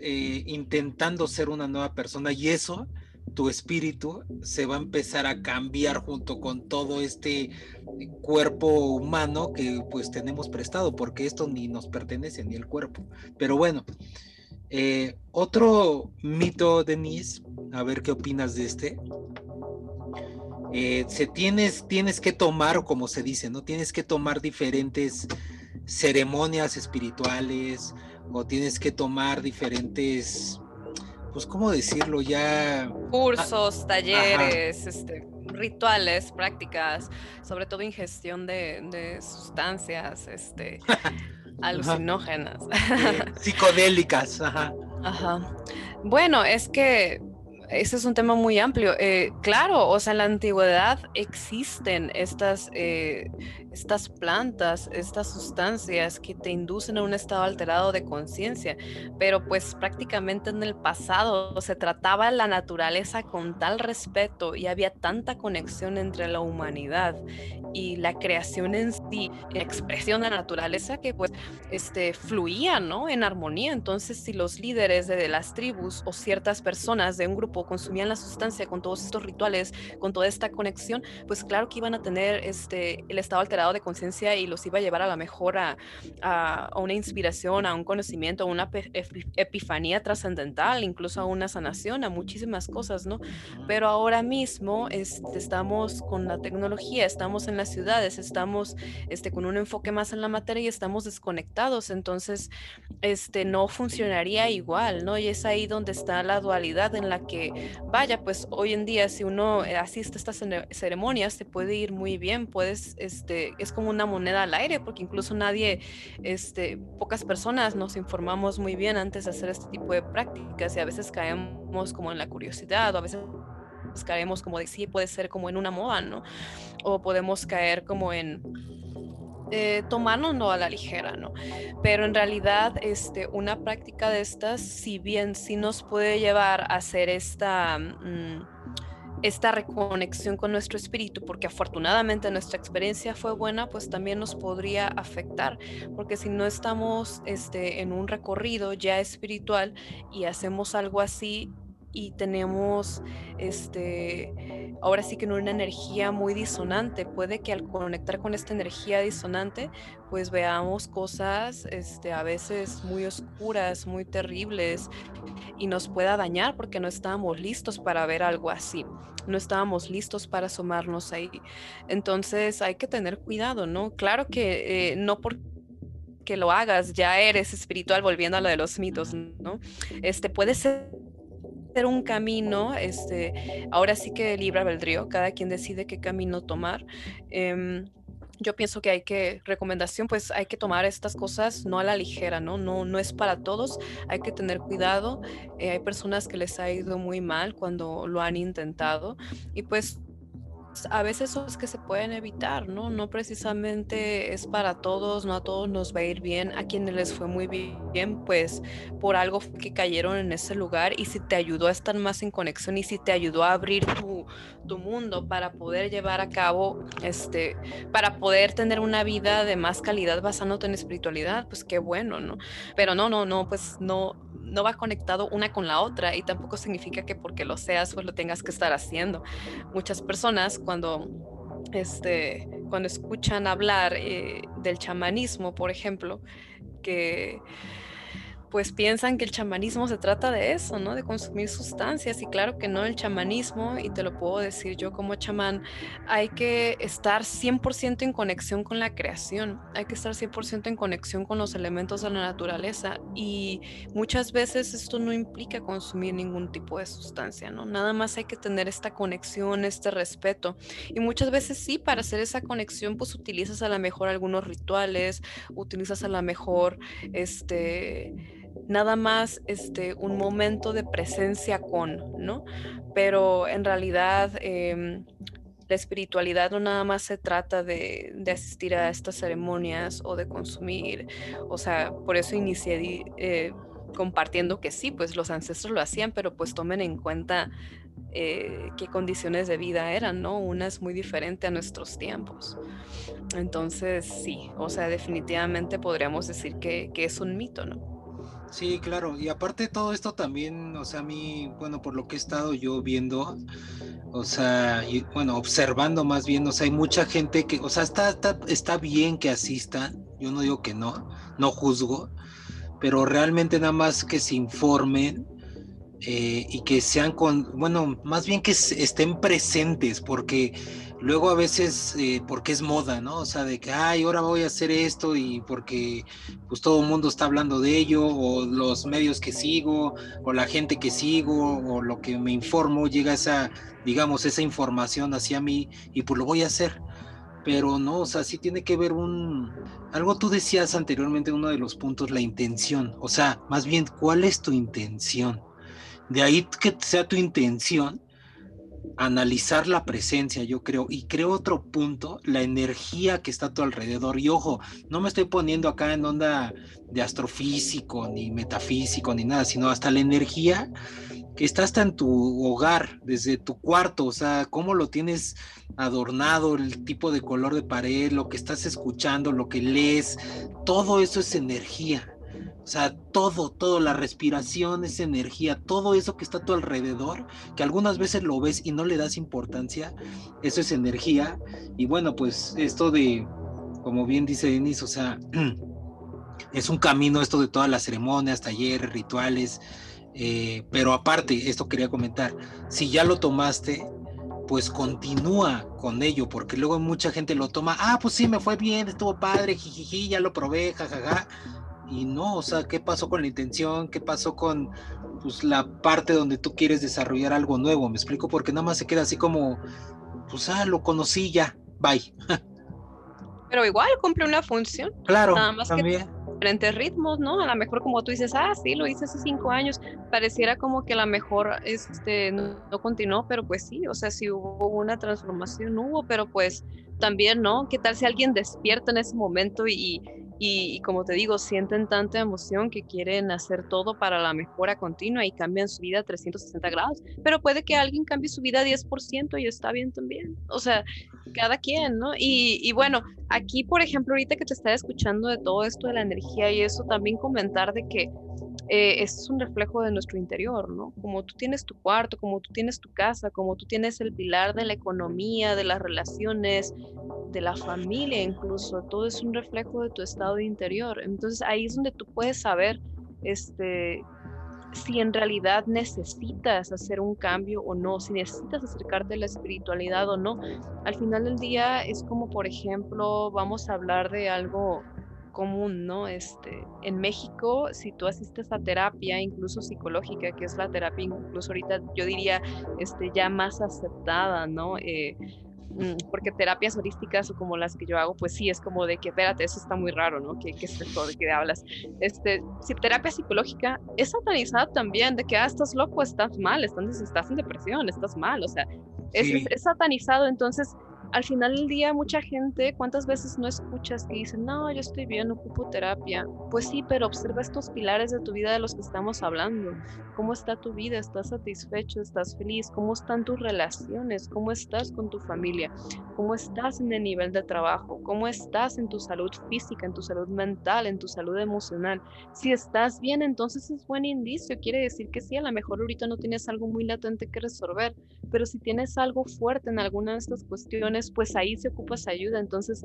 eh, intentando ser una nueva persona y eso, tu espíritu se va a empezar a cambiar junto con todo este cuerpo humano que pues tenemos prestado, porque esto ni nos pertenece ni el cuerpo. Pero bueno, eh, otro mito, Denise, a ver qué opinas de este. Eh, se tienes, tienes que tomar, como se dice, ¿no? Tienes que tomar diferentes ceremonias espirituales, o tienes que tomar diferentes, pues, ¿cómo decirlo? Ya... Cursos, talleres, este, rituales, prácticas, sobre todo ingestión de, de sustancias, este, alucinógenas. Eh, psicodélicas, ajá. Ajá. Bueno, es que ese es un tema muy amplio. Eh, claro, o sea, en la antigüedad existen estas, eh, estas plantas, estas sustancias que te inducen a un estado alterado de conciencia, pero pues prácticamente en el pasado se trataba la naturaleza con tal respeto y había tanta conexión entre la humanidad y la creación en sí, la expresión de la naturaleza que pues este, fluía, ¿no? En armonía. Entonces, si los líderes de, las tribus o ciertas personas de un grupo consumían la sustancia con todos estos rituales, con toda esta conexión, pues claro que iban a tener este, el estado alterado de conciencia y los iba a llevar a la mejor a, a, a, una inspiración, a un conocimiento, a una epifanía trascendental, incluso a una sanación, a muchísimas cosas, ¿no? Pero ahora mismo este, estamos con la tecnología, estamos en las ciudades, estamos este, con un enfoque más en la materia y estamos desconectados, entonces este, no funcionaría igual, ¿no? Y es ahí donde está la dualidad en la que vaya, pues hoy en día si uno eh, asiste a estas ceremonias te puede ir muy bien, puedes, este, es como una moneda al aire, porque incluso nadie, este, pocas personas nos informamos muy bien antes de hacer este tipo de prácticas y a veces caemos como en la curiosidad o a veces caemos como de sí, puede ser como en una moda, ¿no? O podemos caer como en eh, tomárnoslo a la ligera, ¿no? Pero en realidad, este, una práctica de estas, si bien sí nos puede llevar a hacer esta, mmm, esta reconexión con nuestro espíritu, porque afortunadamente nuestra experiencia fue buena, pues también nos podría afectar, porque si no estamos este, en un recorrido ya espiritual y hacemos algo así, y tenemos este ahora sí que en una energía muy disonante puede que al conectar con esta energía disonante pues veamos cosas este a veces muy oscuras muy terribles y nos pueda dañar porque no estábamos listos para ver algo así no estábamos listos para asomarnos ahí entonces hay que tener cuidado no claro que eh, no por que lo hagas, ya eres espiritual, volviendo a lo de los mitos, ¿no? Este puede ser un camino, este, ahora sí que libre albedrío, cada quien decide qué camino tomar. Em, yo pienso que hay que, recomendación, pues hay que tomar estas cosas no a la ligera, ¿no? No, no es para todos, hay que tener cuidado. Eh, hay personas que les ha ido muy mal cuando lo han intentado y pues a veces son que se pueden evitar, ¿no? No precisamente es para todos, no a todos nos va a ir bien, a quienes les fue muy bien, pues por algo que cayeron en ese lugar y si te ayudó a estar más en conexión y si te ayudó a abrir tu, tu mundo para poder llevar a cabo, este, para poder tener una vida de más calidad basándote en espiritualidad, pues qué bueno, ¿no? Pero no, no, no, pues no, no va conectado una con la otra y tampoco significa que porque lo seas pues lo tengas que estar haciendo. Muchas personas cuando este cuando escuchan hablar eh, del chamanismo, por ejemplo, que pues piensan que el chamanismo se trata de eso, ¿no? De consumir sustancias. Y claro que no, el chamanismo, y te lo puedo decir yo como chamán, hay que estar 100% en conexión con la creación, hay que estar 100% en conexión con los elementos de la naturaleza. Y muchas veces esto no implica consumir ningún tipo de sustancia, ¿no? Nada más hay que tener esta conexión, este respeto. Y muchas veces sí, para hacer esa conexión, pues utilizas a lo mejor algunos rituales, utilizas a lo mejor, este nada más este, un momento de presencia con, ¿no? Pero en realidad em, la espiritualidad no nada más se trata de, asistir a estas ceremonias o de consumir, o sea, por eso inicié eh, compartiendo que sí, pues los ancestros lo hacían, pero pues tomen en cuenta eh, qué condiciones de vida eran, ¿no? Una es muy diferente a nuestros tiempos. Entonces, sí, o sea, definitivamente podríamos decir que, que es un mito, ¿no? Sí, claro. Y aparte de todo esto también, o sea, a mí, bueno, por lo que he estado yo viendo, o sea, y, bueno, observando más bien, o sea, hay mucha gente que, o sea, está, está, está bien que asistan, yo no digo que no, no juzgo, pero realmente nada más que se informen eh, y que sean con, bueno, más bien que estén presentes, porque luego a veces, eh, porque es moda, ¿no? O sea, de que, ay, ahora voy a hacer esto y porque pues todo el mundo está hablando de ello, o los medios que sigo, o la gente que sigo, o lo que me informo, llega esa, digamos, esa información hacia mí y pues lo voy a hacer. Pero no, o sea, sí tiene que ver un... Algo tú decías anteriormente, uno de los puntos, la intención. O sea, más bien, ¿cuál es tu intención? De ahí que sea tu intención, analizar la presencia, yo creo. Y creo otro punto, la energía que está a tu alrededor. Y ojo, no me estoy poniendo acá en onda de astrofísico, ni metafísico, ni nada, sino hasta la energía que está hasta en tu hogar, desde tu cuarto, o sea, cómo lo tienes adornado, el tipo de color de pared, lo que estás escuchando, lo que lees, todo eso es energía. O sea, todo, todo, la respiración, esa energía, todo eso que está a tu alrededor, que algunas veces lo ves y no le das importancia, eso es energía. Y bueno, pues esto de, como bien dice Denis, o sea, es un camino esto de todas las ceremonias, talleres, rituales. Eh, pero aparte, esto quería comentar, si ya lo tomaste, pues continúa con ello, porque luego mucha gente lo toma, ah, pues sí, me fue bien, estuvo padre, jijiji, ya lo probé, jajaja y no, o sea, ¿qué pasó con la intención? ¿Qué pasó con pues, la parte donde tú quieres desarrollar algo nuevo? Me explico porque nada más se queda así como, pues, ah, lo conocí ya, bye. Pero igual cumple una función. Claro, nada más también. que diferentes ritmos, ¿no? A lo mejor como tú dices, ah, sí, lo hice hace cinco años, pareciera como que a lo mejor este, no, no continuó, pero pues sí, o sea, si hubo una transformación, hubo, pero pues también, ¿no? ¿Qué tal si alguien despierta en ese momento y, y, como te digo, sienten tanta emoción que quieren hacer todo para la mejora continua y cambian su vida a 360 grados, pero puede que alguien cambie su vida a 10% y está bien también, o sea, cada quien, ¿no? Y, y bueno, aquí, por ejemplo, ahorita que te estaba escuchando de todo esto de la energía y eso, también comentar de que eh, es un reflejo de nuestro interior, ¿no? Como tú tienes tu cuarto, como tú tienes tu casa, como tú tienes el pilar de la economía, de las relaciones, de la familia incluso, todo es un reflejo de tu estado interior. Entonces ahí es donde tú puedes saber este, si en realidad necesitas hacer un cambio o no, si necesitas acercarte a la espiritualidad o no. Al final del día es como, por ejemplo, vamos a hablar de algo común, ¿no? Este, en México, si tú asistes a terapia, incluso psicológica, que es la terapia, incluso ahorita yo diría, este, ya más aceptada, ¿no? Eh, mm, porque terapias holísticas o como las que yo hago, pues sí, es como de que, espérate, eso está muy raro, ¿no? ¿Qué, qué es esto de qué hablas? Este, si terapia psicológica es satanizada también, de que, ah, estás loco, estás mal, estás, estás en depresión, estás mal, o sea, es, es satanizado, entonces al final del día mucha gente, ¿cuántas veces no escuchas que dicen, no, yo estoy bien, ocupo terapia? Pues sí, pero observa estos pilares de tu vida de los que estamos hablando. ¿Cómo está tu vida? ¿Estás satisfecho? ¿Estás feliz? ¿Cómo están tus relaciones? ¿Cómo estás con tu familia? ¿Cómo estás en el nivel de trabajo? ¿Cómo estás en tu salud física, en tu salud mental, en tu salud emocional? Si estás bien, entonces es buen indicio. Quiere decir que sí, a lo mejor ahorita no tienes algo muy latente que resolver, pero si tienes algo fuerte en alguna de estas cuestiones, pues ahí se ocupa esa ayuda. Entonces,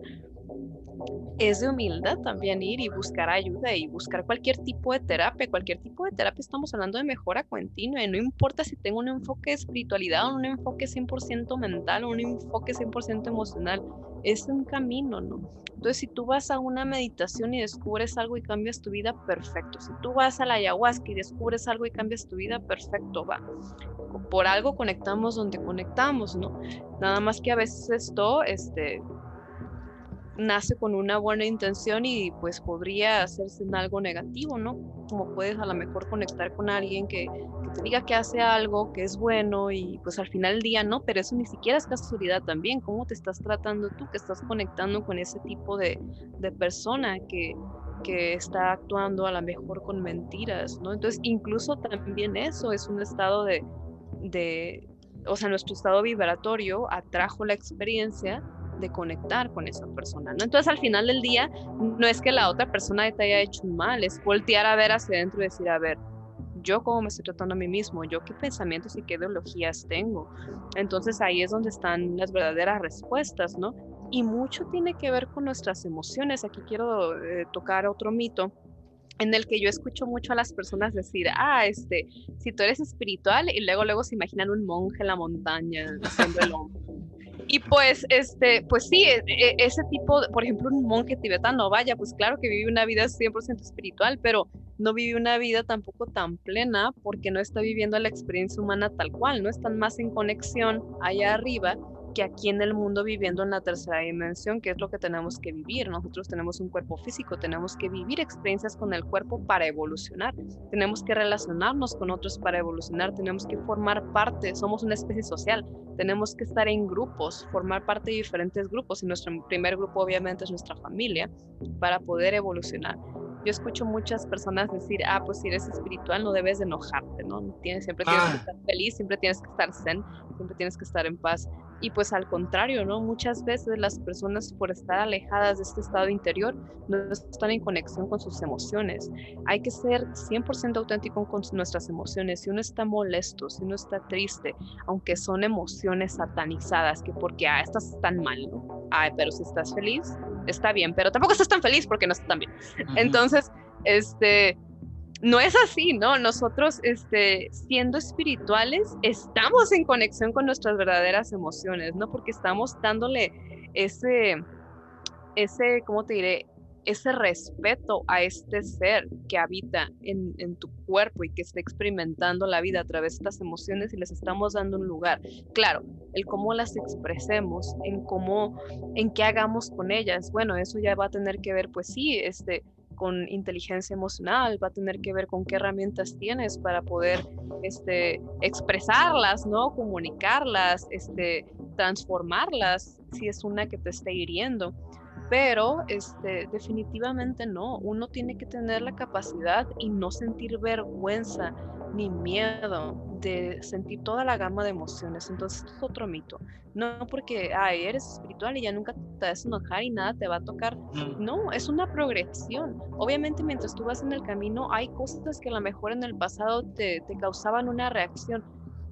es de humildad también ir y buscar ayuda y buscar cualquier tipo de terapia. Cualquier tipo de terapia estamos hablando de mejora continua y no importa si tengo un enfoque de espiritualidad o un enfoque 100% mental o un enfoque 100% emocional. Es un camino, ¿no? Entonces, si tú vas a una meditación y descubres algo y cambias tu vida, perfecto. Si tú vas a la ayahuasca y descubres algo y cambias tu vida, perfecto, va. Por algo conectamos donde conectamos, ¿no? Nada más que a veces esto, este, nace con una buena intención y pues podría hacerse en algo negativo, ¿no? Como puedes a lo mejor conectar con alguien que, te diga que hace algo que es bueno y pues al final del día no, pero eso ni siquiera es casualidad también, cómo te estás tratando tú, que estás conectando con ese tipo de, persona que, que está actuando a lo mejor con mentiras, ¿no? Entonces incluso también eso es un estado de, de o sea, nuestro estado vibratorio atrajo la experiencia de conectar con esa persona, ¿no? Entonces al final del día no es que la otra persona te haya hecho mal, es voltear a ver hacia adentro y decir, a ver, yo cómo me estoy tratando a mí mismo, yo qué pensamientos y qué ideologías tengo. Entonces ahí es donde están las verdaderas respuestas, ¿no? Y mucho tiene que ver con nuestras emociones. Aquí quiero eh, tocar otro mito en el que yo escucho mucho a las personas decir, ah, este, si tú eres espiritual y luego luego se imaginan un monje en la montaña haciendo el. Y pues, este, pues sí, e, e, ese tipo, por ejemplo, un monje tibetano, vaya, pues claro que vive una vida 100% espiritual, pero no vive una vida tampoco tan plena porque no está viviendo la experiencia humana tal cual, no están más en conexión allá arriba que aquí en el mundo viviendo en la tercera dimensión, que es lo que tenemos que vivir. Nosotros tenemos un cuerpo físico, tenemos que vivir experiencias con el cuerpo para evolucionar, tenemos que relacionarnos con otros para evolucionar, tenemos que formar parte, somos una especie social, tenemos que estar en grupos, formar parte de diferentes grupos y nuestro primer grupo obviamente es nuestra familia para poder evolucionar yo escucho muchas personas decir, ah, pues si eres espiritual no debes de enojarte, ¿no? Tienes, siempre tienes que ah. estar feliz, siempre tienes que estar zen, siempre tienes que estar en paz. Y pues al contrario, ¿no? Muchas veces las personas por estar alejadas de este estado interior no están en conexión con sus emociones. Hay que ser 100% auténtico con nuestras emociones. Si uno está molesto, si uno está triste, aunque son emociones satanizadas, que porque, ah, estás tan mal, ¿no? Ay, pero si estás feliz, está bien, pero tampoco estás tan feliz porque no estás tan bien. Entonces, este, no es así, ¿no? Nosotros, este, siendo espirituales, estamos en conexión con nuestras verdaderas emociones, ¿no? Porque estamos dándole ese, ese, ¿cómo te diré? Ese respeto a este ser que habita en, tu cuerpo y que está experimentando la vida a través de estas emociones y les estamos dando un lugar. Claro, el cómo las expresemos, en cómo, en qué hagamos con ellas, bueno, eso ya va a tener que ver, pues sí, este, con inteligencia emocional, va a tener que ver con qué herramientas tienes para poder este, expresarlas, ¿no? Comunicarlas, este, transformarlas si es una que te esté hiriendo. Pero este, definitivamente no, uno tiene que tener la capacidad y no sentir vergüenza ni miedo de sentir toda la gama de emociones. Entonces, es otro mito. No porque, ay, eres espiritual y ya nunca te vas a enojar y nada te va a tocar. No, es una progresión. Obviamente, mientras tú vas en el camino, hay cosas que a lo mejor en el pasado te, te causaban una reacción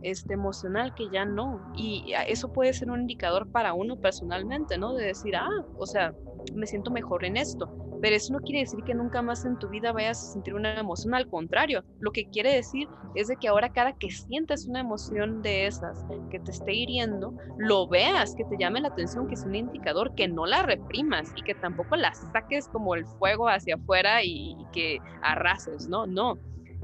este, emocional que ya no. Y eso puede ser un indicador para uno personalmente, ¿no? De decir, ah, o sea, me siento mejor en esto. Pero eso no quiere decir que nunca más en tu vida vayas a sentir una emoción. Al contrario, lo que quiere decir es de que ahora cada que sientas una emoción de esas que te esté hiriendo, lo veas, que te llame la atención, que es un indicador, que no la reprimas y que tampoco la saques como el fuego hacia afuera y, que arrases, ¿no? No.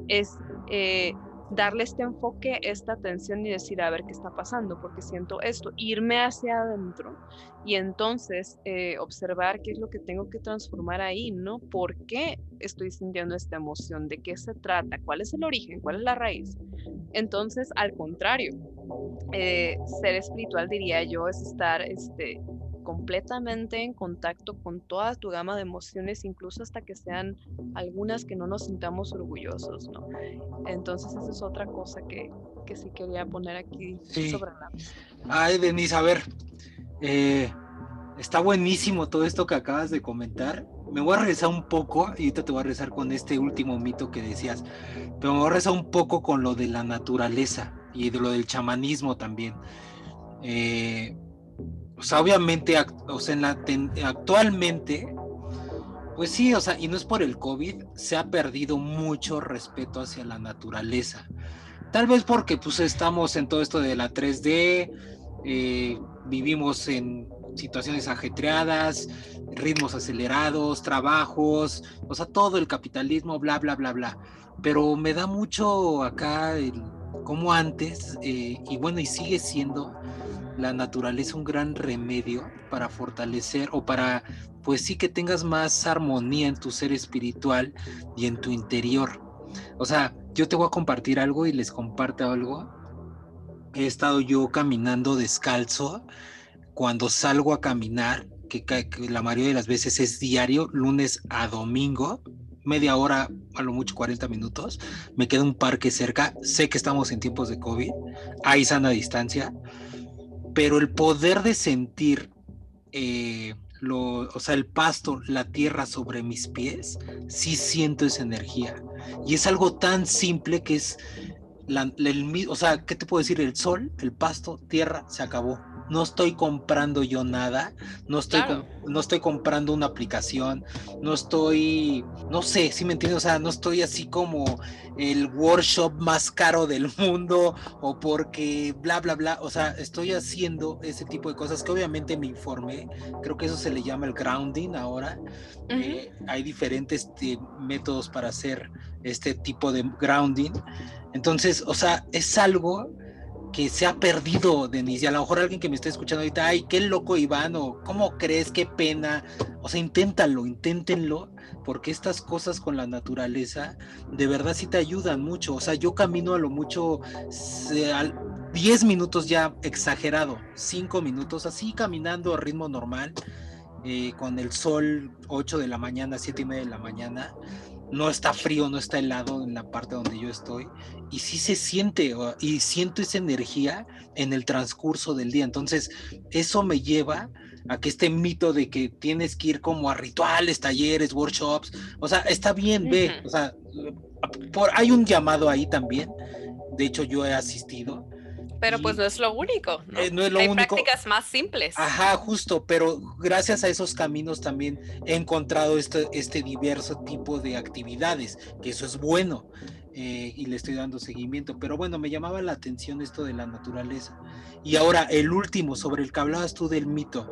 Es eh, darle este enfoque, esta atención y decir, a ver qué está pasando, porque siento esto, irme hacia adentro y entonces eh, observar qué es lo que tengo que transformar ahí, ¿no? ¿Por qué estoy sintiendo esta emoción? ¿De qué se trata? ¿Cuál es el origen? ¿Cuál es la raíz? Entonces, al contrario, eh, ser espiritual, diría yo, es estar este, completamente en contacto con toda tu gama de emociones, incluso hasta que sean algunas que no nos sintamos orgullosos, ¿no? Entonces esa es otra cosa que, que sí quería poner aquí sobre la mesa. Ay, Denise, a ver, eh, está buenísimo todo esto que acabas de comentar. Me voy a regresar un poco, y ahorita te voy a regresar con este último mito que decías, pero me voy a regresar un poco con lo de la naturaleza y de lo del chamanismo también. Eh, o sea, obviamente, o sea, actualmente, pues sí, o sea, y no es por el COVID, se ha perdido mucho respeto hacia la naturaleza. Tal vez porque pues estamos en todo esto de la 3D, eh, vivimos en situaciones ajetreadas, ritmos acelerados, trabajos, o sea, todo el capitalismo, bla, bla, bla, bla. Pero me da mucho acá como antes, eh, y bueno, y sigue siendo la naturaleza un gran remedio para fortalecer o para, pues sí, que tengas más armonía en tu ser espiritual y en tu interior. O sea, yo te voy a compartir algo y les comparto algo. He estado yo caminando descalzo. Cuando salgo a caminar, que, la mayoría de las veces es diario, lunes a domingo, media hora, a lo mucho 40 minutos. Me queda un parque cerca. Sé que estamos en tiempos de COVID. Hay sana distancia pero el poder de sentir eh, lo, o sea, el pasto, la tierra sobre mis pies, sí siento esa energía. Y es algo tan simple que es, la, o sea, ¿qué te puedo decir? El sol, el pasto, tierra, se acabó no estoy comprando yo nada, no estoy, no estoy comprando una aplicación, no estoy, no sé, si me entiendes, o sea, no estoy así como el workshop más caro del mundo o porque bla, bla, bla, o sea, estoy haciendo ese tipo de cosas que obviamente me informé, creo que eso se le llama el grounding ahora, eh, hay diferentes eh, métodos para hacer este tipo de grounding, entonces, o sea, es algo que se ha perdido, Denise, y a lo mejor alguien que me está escuchando ahorita, ay, qué loco Iván, o cómo crees, qué pena, o sea, inténtalo, inténtenlo, porque estas cosas con la naturaleza de verdad sí te ayudan mucho, o sea, yo camino a lo mucho 10 minutos ya exagerado, 5 minutos, así caminando a ritmo normal, eh, con el sol 8 de la mañana, 7 y media de la mañana, no está frío, no está helado en la parte donde yo estoy y sí se siente y siento esa energía en el transcurso del día. Entonces, eso me lleva a que este mito de que tienes que ir como a rituales, talleres, workshops, o sea, está bien, ve, o sea, por, hay un llamado ahí también. De hecho, yo he asistido pero pues no es lo único. ¿no? Eh, es lo Hay único. prácticas más simples. Ajá, justo, pero gracias a esos caminos también he encontrado este, este diverso tipo de actividades, que eso es bueno. Eh, y le estoy dando seguimiento. Pero bueno, me llamaba la atención esto de la naturaleza. Y ahora el último, sobre el que hablabas tú del mito,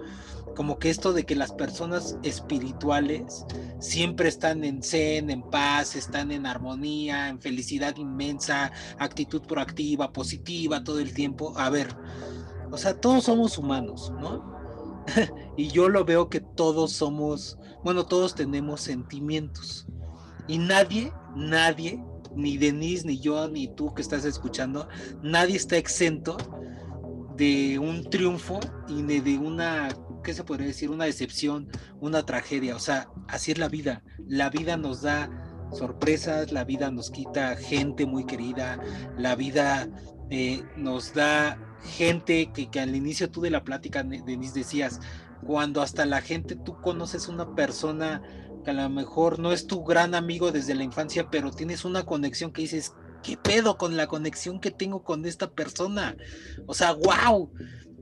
como que esto de que las personas espirituales siempre están en zen, en paz, están en armonía, en felicidad inmensa, actitud proactiva, positiva todo el tiempo. A ver, o sea, todos somos humanos, ¿no? y yo lo veo que todos somos, bueno, todos tenemos sentimientos. Y nadie, nadie ni Denise, ni yo, ni tú que estás escuchando, nadie está exento de un triunfo y de una ¿qué se podría decir? Una decepción, una tragedia. O sea, así es la vida. La vida nos da sorpresas, la vida nos quita gente muy querida, la vida eh, nos da gente que, que, al inicio tú de la plática, Denise, decías, cuando hasta la gente, tú conoces una persona que a lo mejor no es tu gran amigo desde la infancia, pero tienes una conexión que dices, ¿qué pedo con la conexión que tengo con esta persona? O sea, wow.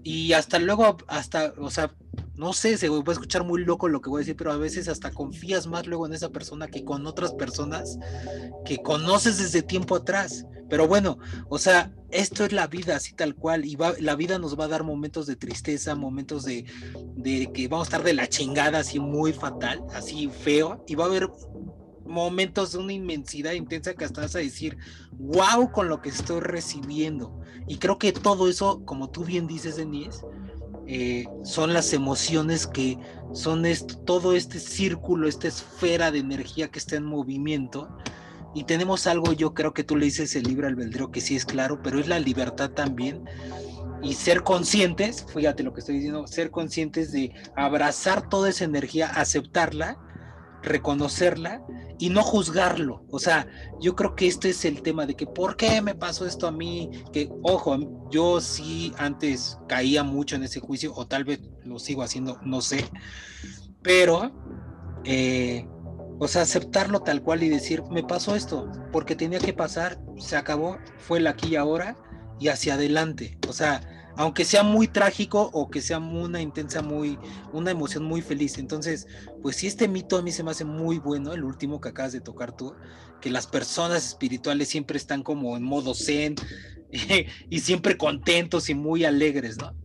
Y hasta luego, hasta, o sea, no sé, se va a escuchar muy loco lo que voy a decir, pero a veces hasta confías más luego en esa persona que con otras personas que conoces desde tiempo atrás. Pero bueno, o sea, esto es la vida así tal cual y va, la vida nos va a dar momentos de tristeza, momentos de, de que vamos a estar de la chingada así muy fatal, así feo, y va a haber momentos de una inmensidad intensa que hasta vas a decir, wow con lo que estoy recibiendo. Y creo que todo eso, como tú bien dices, Denise, eh, son las emociones que son todo este círculo, esta esfera de energía que está en movimiento. Y tenemos algo, yo creo que tú le dices el libre albedrío, que sí es claro, pero es la libertad también. Y ser conscientes, fíjate lo que estoy diciendo, ser conscientes de abrazar toda esa energía, aceptarla reconocerla y no juzgarlo. O sea, yo creo que este es el tema de que, ¿por qué me pasó esto a mí? Que, ojo, yo sí antes caía mucho en ese juicio, o tal vez lo sigo haciendo, no sé, pero, eh, o sea, aceptarlo tal cual y decir, me pasó esto, porque tenía que pasar, se acabó, fue el aquí y ahora y hacia adelante. O sea, aunque sea muy trágico o que sea una intensa, muy, una emoción muy feliz. Entonces, pues sí, este mito a mí se me hace muy bueno, el último que acabas de tocar tú, que las personas espirituales siempre están como en modo zen y siempre contentos y muy alegres, ¿no?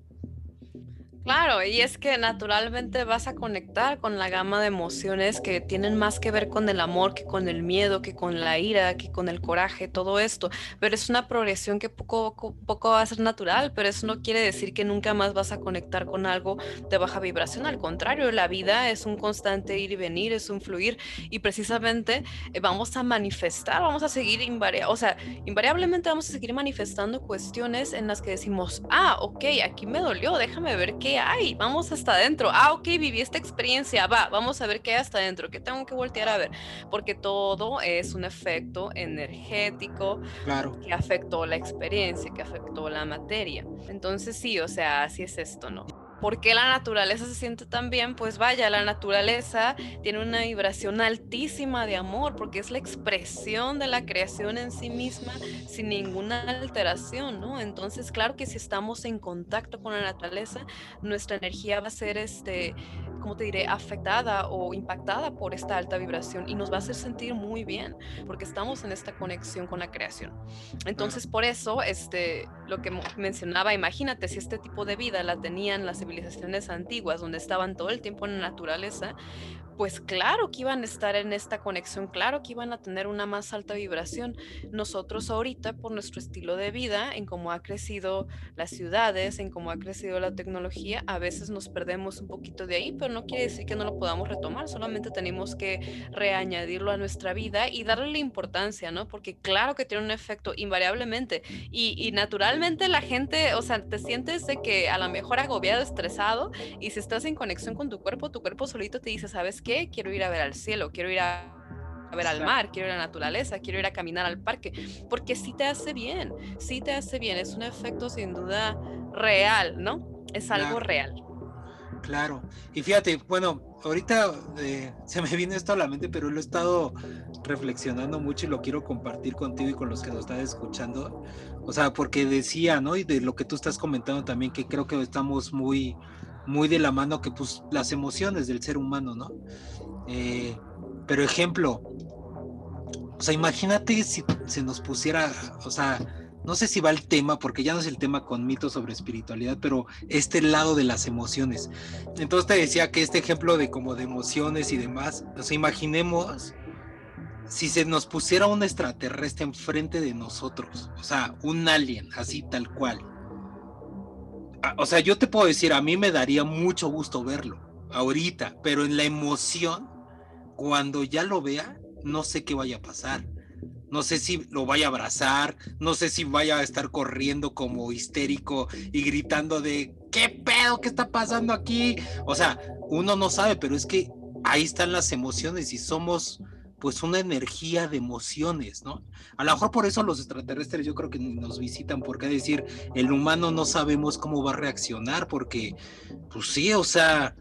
Claro, y es que naturalmente vas a conectar con la gama de emociones que tienen más que ver con el amor, que con el miedo, que con la ira, que con el coraje, todo esto. Pero es una progresión que poco, poco va a ser natural, pero eso no quiere decir que nunca más vas a conectar con algo de baja vibración. Al contrario, la vida es un constante ir y venir, es un fluir, y precisamente eh, vamos a manifestar, vamos a seguir invariablemente, o sea, invariablemente vamos a seguir manifestando cuestiones en las que decimos, ah, ok, aquí me dolió, déjame ver qué hay, vamos hasta adentro. Ah, ok, viví esta experiencia, va, vamos a ver qué hay hasta adentro, qué tengo que voltear a ver, porque todo es un efecto energético claro. que afectó la experiencia, que afectó la materia. Entonces sí, o sea, así es esto, ¿no? ¿Por qué la naturaleza se siente tan bien? Pues vaya, la naturaleza tiene una vibración altísima de amor porque es la expresión de la creación en sí misma sin ninguna alteración, ¿no? Entonces, claro que si estamos en contacto con la naturaleza, nuestra energía va a ser, este, ¿cómo te diré?, afectada o impactada por esta alta vibración y nos va a hacer sentir muy bien porque estamos en esta conexión con la creación. Entonces, por eso, este, lo que mencionaba, imagínate si este tipo de vida la tenían las civilizaciones antiguas, donde estaban todo el tiempo en la naturaleza, pues claro que iban a estar en esta conexión, claro que iban a tener una más alta vibración. Nosotros ahorita, por nuestro estilo de vida, en cómo ha crecido las ciudades, en cómo ha crecido la tecnología, a veces nos perdemos un poquito de ahí, pero no quiere decir que no lo podamos retomar, solamente tenemos que reañadirlo a nuestra vida y darle la importancia, ¿no? Porque claro que tiene un efecto invariablemente y, naturalmente la gente, o sea, te sientes de que a lo mejor agobiado, estresado y si estás en conexión con tu cuerpo, tu cuerpo solito te dice, ¿sabes qué? Quiero ir a ver al cielo, quiero ir a, ver al mar, quiero ir a la naturaleza, quiero ir a caminar al parque, porque sí te hace bien, sí te hace bien, es un efecto sin duda real, ¿no? Es algo real. Claro, y fíjate, bueno, ahorita eh, se me viene esto a la mente, pero lo he estado reflexionando mucho y lo quiero compartir contigo y con los que nos están escuchando. O sea, porque decía, ¿no? Y de lo que tú estás comentando también, que creo que estamos muy, muy de la mano que pues las emociones del ser humano, ¿no? Eh, pero ejemplo, o sea, imagínate si se nos pusiera, o sea, no sé si va el tema, porque ya no es el tema con mitos sobre espiritualidad, pero este lado de las emociones. Entonces te decía que este ejemplo de como de emociones y demás, o sea, imaginemos si se nos pusiera un extraterrestre enfrente de nosotros, o sea, un alien, así tal cual o sea, yo te puedo decir, a mí me daría mucho gusto verlo ahorita, pero en la emoción, cuando ya lo vea, no sé qué vaya a pasar. no sé si lo vaya a abrazar, no sé si vaya a estar corriendo como histérico y gritando de ¿qué pedo? ¿Qué está pasando aquí? O sea, uno no sabe, pero es que ahí están las emociones y somos pues una energía de emociones, ¿no? A lo mejor por eso los extraterrestres yo creo que nos visitan, porque decir, el humano no sabemos cómo va a reaccionar, porque, pues sí, o sea,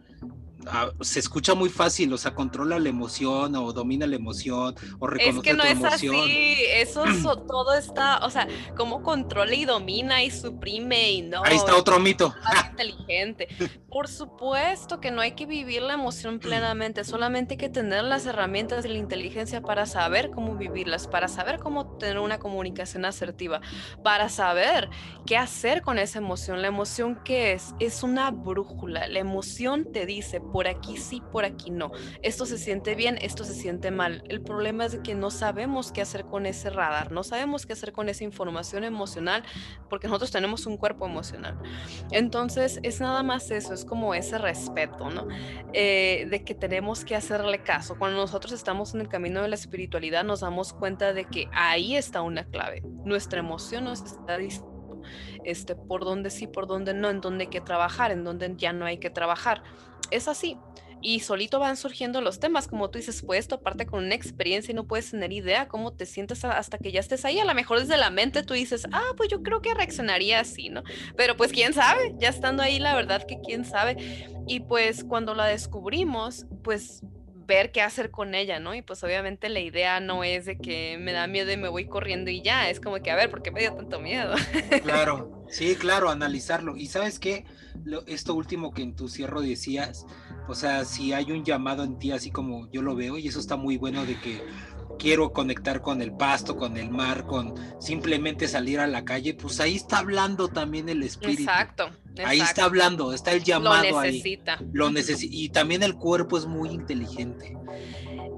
se escucha muy fácil, o sea, controla la emoción o domina la emoción o reconoce Es que no tu es emoción. así, eso todo está, o sea, cómo controla y domina y suprime y no. Ahí está otro mito. inteligente. Por supuesto que no hay que vivir la emoción plenamente, solamente hay que tener las herramientas de la inteligencia para saber cómo vivirlas, para saber cómo tener una comunicación asertiva, para saber qué hacer con esa emoción. La emoción que es, es una brújula. La emoción te dice, por aquí sí, por aquí no. Esto se siente bien, esto se siente mal. El problema es que no sabemos qué hacer con ese radar, no sabemos qué hacer con esa información emocional, porque nosotros tenemos un cuerpo emocional. Entonces, es nada más eso, es como ese respeto, ¿no? Eh, de que tenemos que hacerle caso. Cuando nosotros estamos en el camino de la espiritualidad, nos damos cuenta de que ahí está una clave. Nuestra emoción nos está diciendo este, por dónde sí, por dónde no, en dónde hay que trabajar, en dónde ya no hay que trabajar es así. Y solito van surgiendo los temas, como tú dices, puedes toparte con una experiencia y no puedes tener idea cómo te sientes hasta que ya estés ahí. A lo mejor desde la mente tú dices, ah, pues yo creo que reaccionaría así, ¿no? Pero pues quién sabe, ya estando ahí, la verdad que quién sabe. Y pues cuando la descubrimos, pues ver qué hacer con ella, ¿no? Y pues obviamente la idea no es de que me da miedo y me voy corriendo y ya, es como que, a ver, ¿por qué me dio tanto miedo? Claro, sí, claro, analizarlo. Y sabes qué, esto último que en tu cierro decías, o sea, si hay un llamado en ti así como yo lo veo, y eso está muy bueno de que quiero conectar con el pasto, con el mar, con simplemente salir a la calle, pues ahí está hablando también el espíritu. Exacto. Ahí está hablando, está el llamado lo necesita. ahí. Lo necesita. Y también el cuerpo es muy inteligente.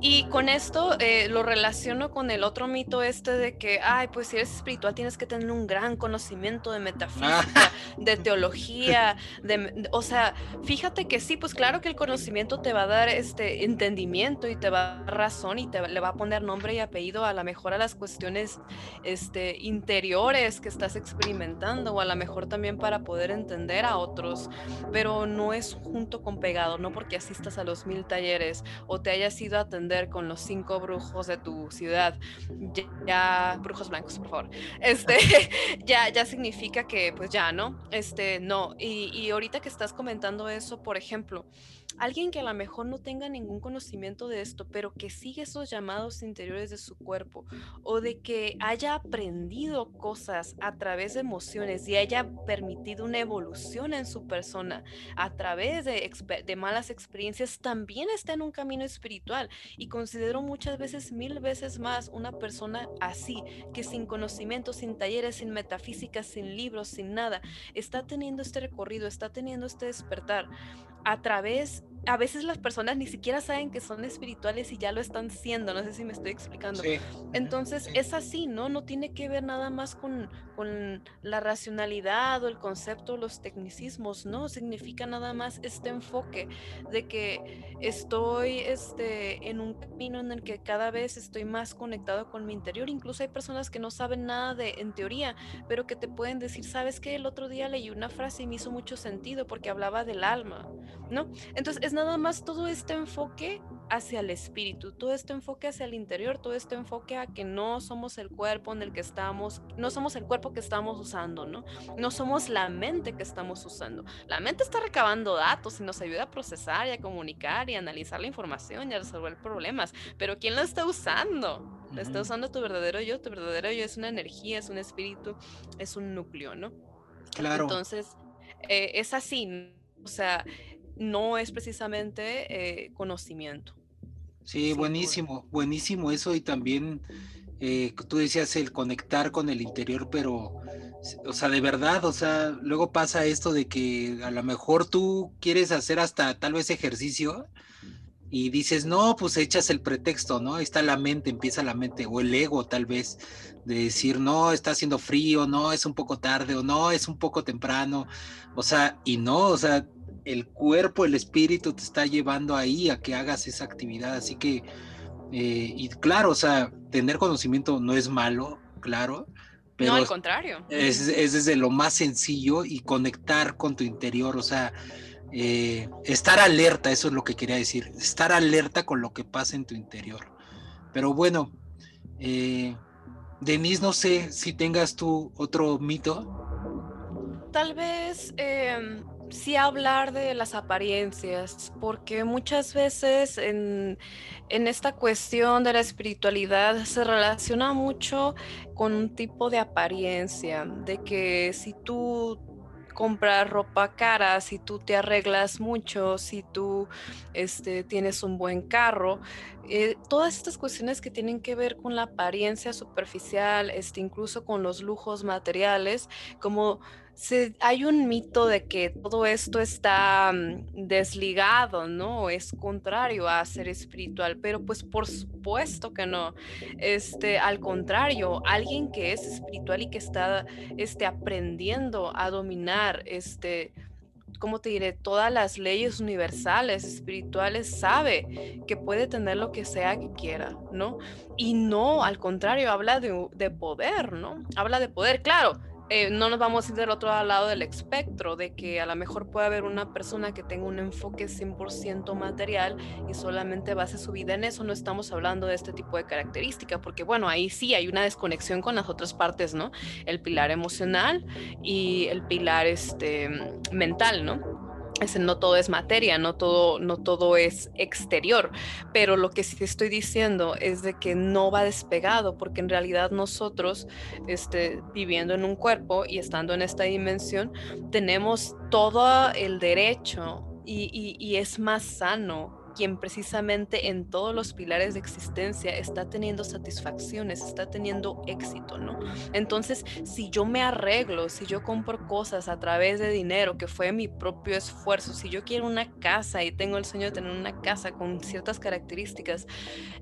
Y con esto eh, lo relaciono con el otro mito este de que, ay, pues si eres espiritual tienes que tener un gran conocimiento de metafísica, de teología, de, o sea, fíjate que sí, pues claro que el conocimiento te va a dar este entendimiento y te va a dar razón y te le va a poner nombre y apellido a lo mejor a las cuestiones este, interiores que estás experimentando o a lo mejor también para poder entender a otros, pero no es junto con pegado, no porque asistas a los mil talleres o te hayas ido a atender con los cinco brujos de tu ciudad, ya, brujos blancos, por favor, este, ya, ya significa que pues ya, ¿no? Este, no, y, y ahorita que estás comentando eso, por ejemplo, alguien que a lo mejor no tenga ningún conocimiento de esto, pero que sigue esos llamados interiores de su cuerpo o de que haya aprendido cosas a través de emociones y haya permitido una evolución en su persona a través de, malas experiencias, también está en un camino espiritual. Y considero muchas veces mil veces más una persona así, que sin conocimiento, sin talleres, sin metafísica, sin libros, sin nada, está teniendo este recorrido, está teniendo este despertar a través a veces las personas ni siquiera saben que son espirituales y ya lo están siendo, no sé si me estoy explicando. Entonces es así, ¿no? No tiene que ver nada más con, con la racionalidad o el concepto, los tecnicismos, ¿no? Significa nada más este enfoque de que estoy este, en un camino en el que cada vez estoy más conectado con mi interior. Incluso hay personas que no saben nada de en teoría, pero que te pueden decir, ¿sabes qué? El otro día leí una frase y me hizo mucho sentido porque hablaba del alma, ¿no? Entonces es nada más todo este enfoque hacia el espíritu, todo este enfoque hacia el interior, todo este enfoque a que no somos el cuerpo en el que estamos, no somos el cuerpo que estamos usando, ¿no? No somos la mente que estamos usando. La mente está recabando datos y nos ayuda a procesar y a comunicar y a analizar la información y a resolver problemas, pero ¿quién lo está usando? Lo está usando tu verdadero yo, tu verdadero yo es una energía, es un espíritu, es un núcleo, ¿no? Claro. Entonces, eh, es así, o sea, no es precisamente eh, conocimiento. Sí, buenísimo, buenísimo eso y también eh, tú decías el conectar con el interior, pero, o sea, de verdad, o sea, luego pasa esto de que a lo mejor tú quieres hacer hasta tal vez ejercicio y dices, no, pues echas el pretexto, ¿no? está la mente, empieza la mente, o el ego tal vez, de decir, no, está haciendo frío, no, es un poco tarde, o no, es un poco temprano, o sea, y no, o sea, el cuerpo, el espíritu te está llevando ahí a que hagas esa actividad. Así que Eh, y claro, o sea, tener conocimiento no es malo, claro, pero no, al contrario. Es, es, desde lo más sencillo y conectar con tu interior, o sea, eh, estar alerta, eso es lo que quería decir, estar alerta con lo que pasa en tu interior. Pero bueno, eh, Denise, no sé si tengas tú otro mito. Tal vez eh, sí hablar de las apariencias, porque muchas veces en, en, esta cuestión de la espiritualidad se relaciona mucho con un tipo de apariencia, de que si tú compras ropa cara, si tú te arreglas mucho, si tú este, tienes un buen carro, eh, todas estas cuestiones que tienen que ver con la apariencia superficial, este, incluso con los lujos materiales, como hay un mito de que todo esto está mm, desligado, ¿no? Es contrario a ser espiritual, pero pues por supuesto que no. Este, al contrario, alguien que es espiritual y que está este, aprendiendo a dominar este, ¿cómo te diré? Todas las leyes universales, espirituales, sabe que puede tener lo que sea que quiera, ¿no? Y no, al contrario, habla de poder, ¿no? Habla de poder, claro eh, no nos vamos a ir del otro lado del espectro, de que a lo mejor puede haber una persona que tenga un enfoque 100% material y solamente base su vida en eso. No estamos hablando de este tipo de característica, porque bueno, ahí sí hay una desconexión con las otras partes, ¿no? El pilar emocional y el pilar este, mental, ¿no? No todo es materia, no todo, no todo es exterior, pero lo que sí estoy diciendo es de que no va despegado, porque en realidad nosotros, este, viviendo en un cuerpo y estando en esta dimensión, tenemos todo el derecho y, y es más sano quien precisamente en todos los pilares de existencia está teniendo satisfacciones, está teniendo éxito, ¿no? Entonces, si yo me arreglo, si yo compro cosas a través de dinero, que fue mi propio esfuerzo, si yo quiero una casa y tengo el sueño de tener una casa con ciertas características,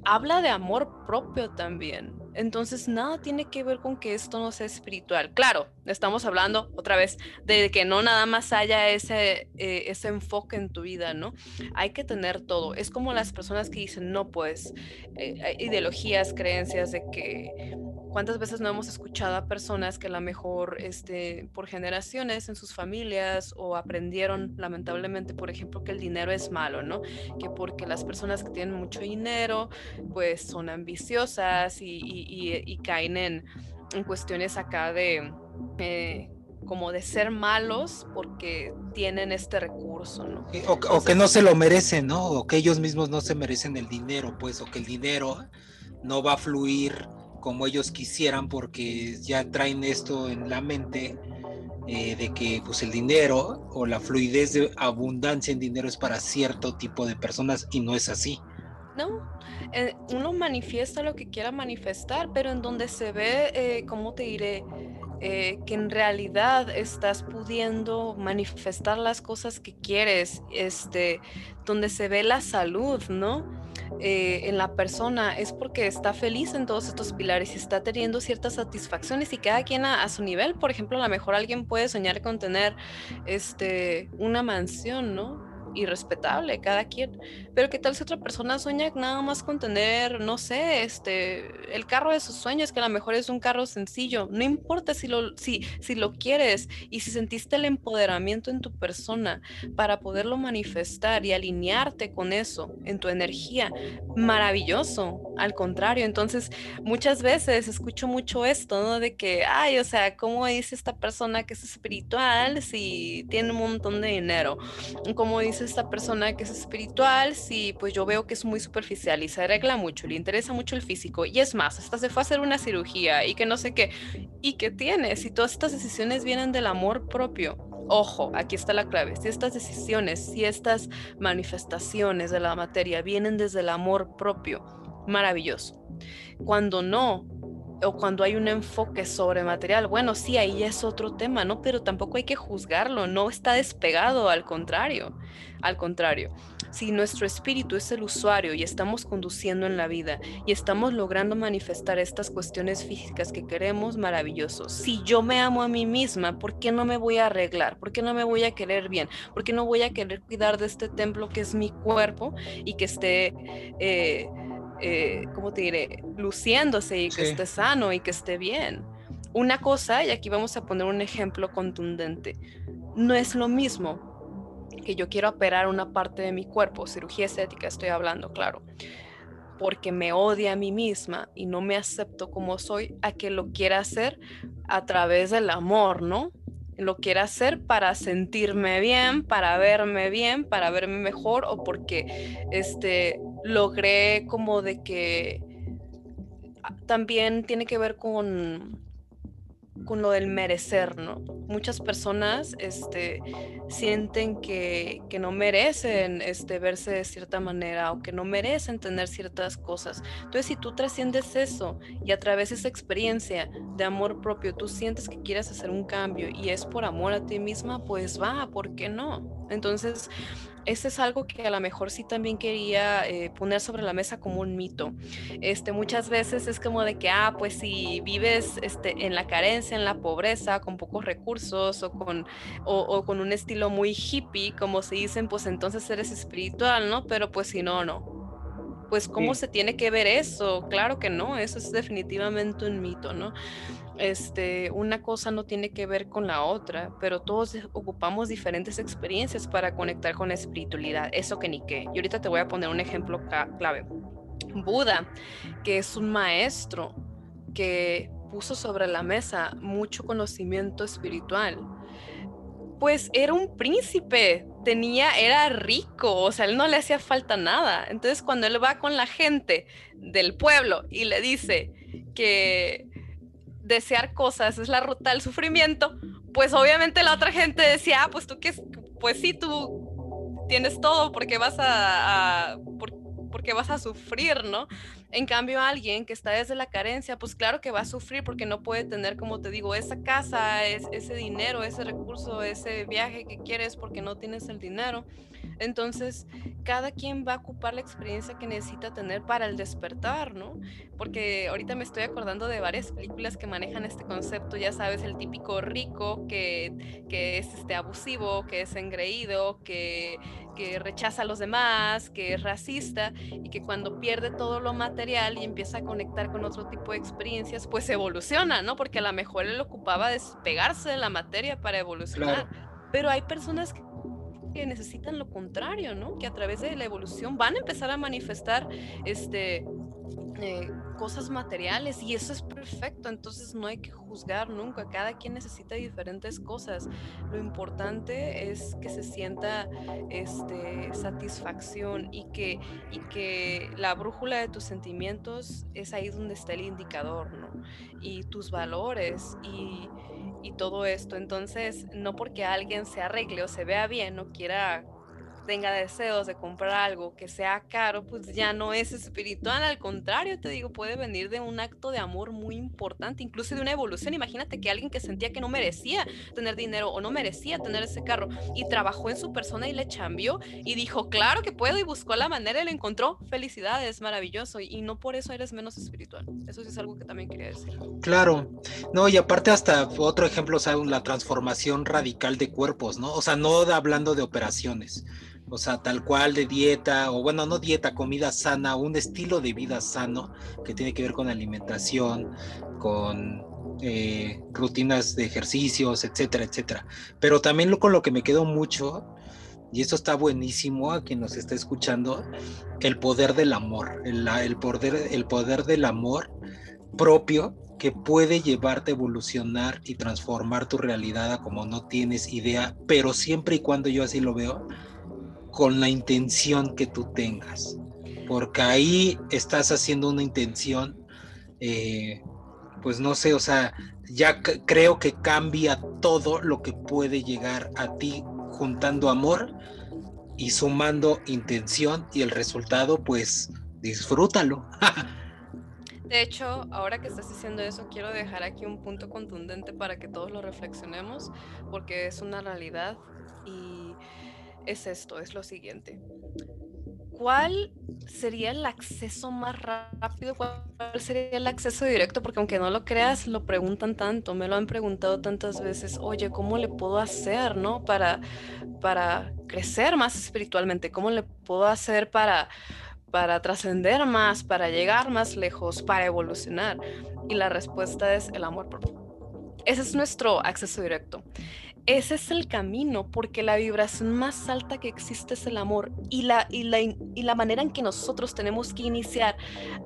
habla de amor propio también. Entonces, nada tiene que ver con que esto no sea espiritual. Claro, estamos hablando otra vez de que no nada más haya ese, eh, ese enfoque en tu vida, ¿no? Hay que tener todo. Es como las personas que dicen, no, pues, eh, ideologías, creencias de que ¿Cuántas veces no hemos escuchado a personas que a lo mejor este, por generaciones en sus familias o aprendieron lamentablemente, por ejemplo, que el dinero es malo, ¿no? Que porque las personas que tienen mucho dinero pues son ambiciosas y, caen en, cuestiones acá de... Eh, como de ser malos porque tienen este recurso, ¿no? O, que no se lo merecen, ¿no? O que ellos mismos no se merecen el dinero, pues, o que el dinero no va a fluir como ellos quisieran porque ya traen esto en la mente eh, de que pues el dinero o la fluidez de abundancia en dinero es para cierto tipo de personas y no es así. No, eh, uno manifiesta lo que quiera manifestar, pero en donde se ve, eh, ¿cómo te diré? Que en realidad estás pudiendo manifestar las cosas que quieres, este, donde se ve la salud, ¿no? Eh, en la persona es porque está feliz en todos estos pilares y está teniendo ciertas satisfacciones y cada quien a, su nivel. Por ejemplo, a lo mejor alguien puede soñar con tener este, una mansión, ¿no? Y respetable, cada quien. Pero qué tal si otra persona sueña nada más con tener, no sé, este, el carro de sus sueños, que a lo mejor es un carro sencillo. No importa si lo, si, si lo quieres y si sentiste el empoderamiento en tu persona para poderlo manifestar y alinearte con eso en tu energía, maravilloso. Al contrario, entonces muchas veces escucho mucho esto, ¿no? De que, ay, o sea, ¿cómo dice esta persona que es espiritual si tiene un montón de dinero? ¿Cómo dice esta persona que es espiritual si pues yo veo que es muy superficial y se arregla mucho, le interesa mucho el físico. Y es más, hasta se fue a hacer una cirugía y que no sé qué, y que tiene, si todas estas decisiones vienen del amor propio, ojo, aquí está la clave, si estas decisiones, si estas manifestaciones de la materia vienen desde el amor propio, maravilloso. Cuando no, o cuando hay un enfoque sobre material, bueno, sí, ahí es otro tema, ¿no? Pero tampoco hay que juzgarlo, no está despegado, al contrario, al contrario. Si nuestro espíritu es el usuario y estamos conduciendo en la vida y estamos logrando manifestar estas cuestiones físicas que queremos, maravilloso. Si yo me amo a mí misma, ¿por qué no me voy a arreglar? ¿Por qué no me voy a querer bien? ¿Por qué no voy a querer cuidar de este templo que es mi cuerpo y que esté... Eh, eh, ¿cómo te diré? Luciéndose y que esté sano y que esté bien. Una cosa, y aquí vamos a poner un ejemplo contundente, no es lo mismo que yo quiero operar una parte de mi cuerpo, cirugía estética estoy hablando, claro, porque me odia a mí misma y no me acepto como soy, a que lo quiera hacer a través del amor, ¿no? Lo quiera hacer para sentirme bien, para verme bien, para verme mejor o porque este, logré como de que ah, también tiene que ver con con lo del merecer, ¿no? Muchas personas este, sienten que, que, no merecen este, verse de cierta manera o que no merecen tener ciertas cosas. Entonces, si tú trasciendes eso y a través de esa experiencia de amor propio, tú sientes que quieres hacer un cambio y es por amor a ti misma, pues va, ¿por qué no? Entonces, ese es algo que a lo mejor sí también quería eh, poner sobre la mesa como un mito. Este, muchas veces es como de que, ah, pues si vives este, en la carencia, en la pobreza, con pocos recursos o con, o, con un estilo muy hippie, como se dicen, pues entonces eres espiritual, ¿no? Pero pues si no, no pues cómo se tiene que ver eso claro que no eso es definitivamente un mito no este, una cosa no tiene que ver con la otra, pero todos ocupamos diferentes experiencias para conectar con la espiritualidad, eso que ni qué. Y ahorita te voy a poner un ejemplo clave. Buda, que es un maestro que puso sobre la mesa mucho conocimiento espiritual, pues era un príncipe, tenía, era rico, o sea, él no le hacía falta nada. Entonces cuando él va con la gente del pueblo y le dice que desear cosas es la ruta del sufrimiento, pues obviamente la otra gente decía, ah, pues tú que, pues sí, tú tienes todo porque vas a, porque vas a sufrir, ¿no? En cambio, alguien que está desde la carencia, pues claro que va a sufrir porque no puede tener, como te digo, esa casa, ese dinero, ese recurso, ese viaje que quieres porque no tienes el dinero. Entonces, cada quien va a ocupar la experiencia que necesita tener para el despertar, ¿no? Porque ahorita me estoy acordando de varias películas que manejan este concepto, ya sabes, el típico rico que, que es este, abusivo, que es engreído, que, que rechaza a los demás, que es racista y que cuando pierde todo lo material y empieza a conectar con otro tipo de experiencias, pues evoluciona, ¿no? Porque a lo mejor él ocupaba despegarse de la materia para evolucionar. Pero hay personas que que necesitan lo contrario, ¿no? Que a través de la evolución van a empezar a manifestar este, eh, cosas materiales y eso es perfecto, entonces no hay que juzgar nunca, cada quien necesita diferentes cosas. Lo importante es que se sienta este, satisfacción y que, y que la brújula de tus sentimientos es ahí donde está el indicador, ¿no? Y tus valores y y todo esto. Entonces, no porque alguien se arregle o se vea bien, no quiera tenga deseos de comprar algo que sea caro, pues ya no es espiritual, al contrario, te digo, puede venir de un acto de amor muy importante, incluso de una evolución. Imagínate que alguien que sentía que no merecía tener dinero o no merecía tener ese carro y trabajó en su persona y le cambió y dijo, claro que puedo y buscó la manera y le encontró. Felicidades, maravilloso. Y no por eso eres menos espiritual. Eso sí es algo que también quería decir. Claro, no, y aparte hasta otro ejemplo, o sea, la transformación radical de cuerpos, ¿no? O sea, no hablando de operaciones o sea, tal cual de dieta, o bueno, no dieta, comida sana, un estilo de vida sano que tiene que ver con alimentación, con eh, rutinas de ejercicios, etcétera, etcétera. Pero también lo, con lo que me quedo mucho, y esto está buenísimo a quien nos está escuchando, el poder del amor, el, el, poder, el poder del amor propio que puede llevarte a evolucionar y transformar tu realidad a como no tienes idea, pero siempre y cuando yo así lo veo, con la intención que tú tengas, porque ahí estás haciendo una intención, eh, pues no sé, o sea, ya creo que cambia todo lo que puede llegar a ti juntando amor y sumando intención y el resultado, pues disfrútalo. De hecho, ahora que estás diciendo eso, quiero dejar aquí un punto contundente para que todos lo reflexionemos, porque es una realidad y es esto, es lo siguiente. ¿Cuál sería el acceso más rápido? ¿Cuál sería el acceso directo? Porque aunque no lo creas, lo preguntan tanto, me lo han preguntado tantas veces, oye, ¿cómo le puedo hacer, no? Para, para crecer más espiritualmente, ¿cómo le puedo hacer para, para trascender más, para llegar más lejos, para evolucionar? Y la respuesta es el amor propio. Ese es nuestro acceso directo. Ese es el camino, porque la vibración más alta que existe es el amor y la, y la, y la manera en que nosotros tenemos que iniciar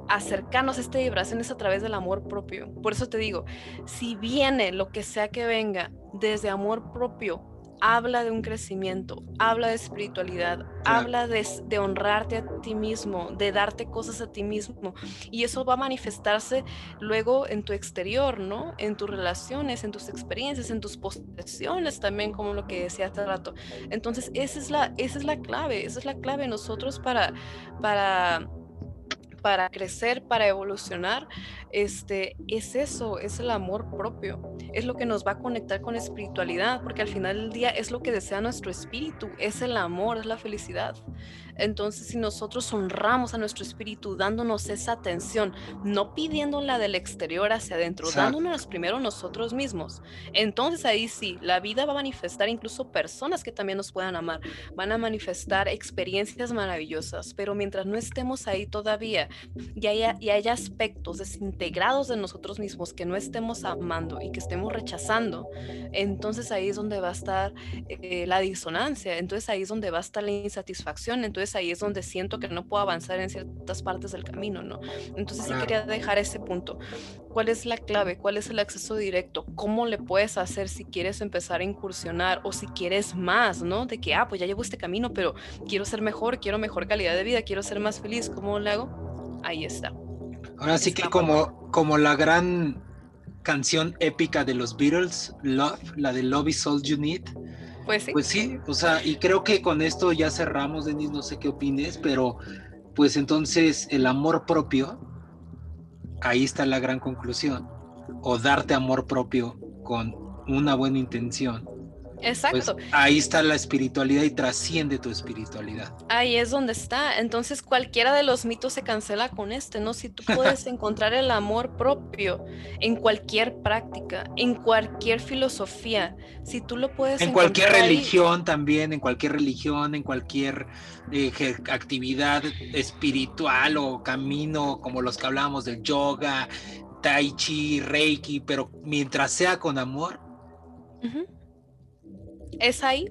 acercarnos a esta vibración es a través del amor propio. Por eso te digo, si viene lo que sea que venga desde amor propio, habla de un crecimiento, habla de espiritualidad, habla de, de, honrarte a ti mismo, de darte cosas a ti mismo. Y eso va a manifestarse luego en tu exterior, ¿no? En tus relaciones, en tus experiencias, en tus posesiones también, como lo que decía hace rato. Entonces, esa es la, esa es la clave, esa es la clave nosotros para, para para crecer, para evolucionar, este, es eso, es el amor propio, es lo que nos va a conectar con espiritualidad, porque al final del día es lo que desea nuestro espíritu, es el amor, es la felicidad. Entonces, si nosotros honramos a nuestro espíritu dándonos esa atención, no pidiéndola del exterior hacia adentro, dándonos primero nosotros mismos, entonces ahí sí, la vida va a manifestar incluso personas que también nos puedan amar, van a manifestar experiencias maravillosas, pero mientras no estemos ahí todavía y haya, y haya aspectos desintegrados de nosotros mismos que no estemos amando y que estemos rechazando, entonces ahí es donde va a estar eh, la disonancia, entonces ahí es donde va a estar la insatisfacción, entonces ahí es donde siento que no puedo avanzar en ciertas partes del camino, ¿no? Entonces sí quería dejar ese punto. ¿Cuál es la clave? ¿Cuál es el acceso directo? ¿Cómo le puedes hacer si quieres empezar a incursionar o si quieres más, ¿no? De que, ah, pues ya llevo este camino, pero quiero ser mejor, quiero mejor calidad de vida, quiero ser más feliz, ¿cómo lo hago? Ahí está. Ahora sí que como, como la gran canción épica de los Beatles, Love, la de Love is All You Need, pues sí. Pues sí, o sea, y creo que con esto ya cerramos, Denis, no sé qué opines, pero pues entonces el amor propio, ahí está la gran conclusión, o darte amor propio con una buena intención Exacto. Pues ahí está la espiritualidad y trasciende tu espiritualidad. Ahí es donde está. Entonces cualquiera de los mitos se cancela con este, ¿no? Si tú puedes encontrar el amor propio en cualquier práctica, en cualquier filosofía, si tú lo puedes... En cualquier religión también, en cualquier religión, en cualquier eh, actividad espiritual o camino como los que hablábamos del yoga, tai chi, reiki, pero mientras sea con amor es ahí,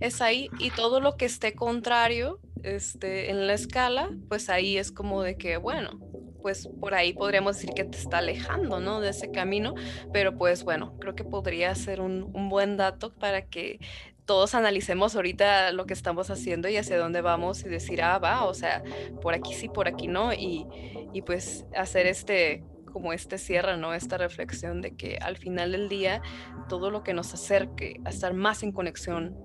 es ahí, y todo lo que esté contrario este, en la escala, pues ahí es como de que, bueno, pues por ahí podríamos decir que te está alejando, ¿no? De ese camino, pero pues bueno, creo que podría ser un, buen dato para que todos analicemos ahorita lo que estamos haciendo y hacia dónde vamos y decir, ah, va, o sea, por aquí sí, por aquí no, y, y pues hacer este como este cierre, ¿no? Esta reflexión de que al final del día todo lo que nos acerque a estar más en conexión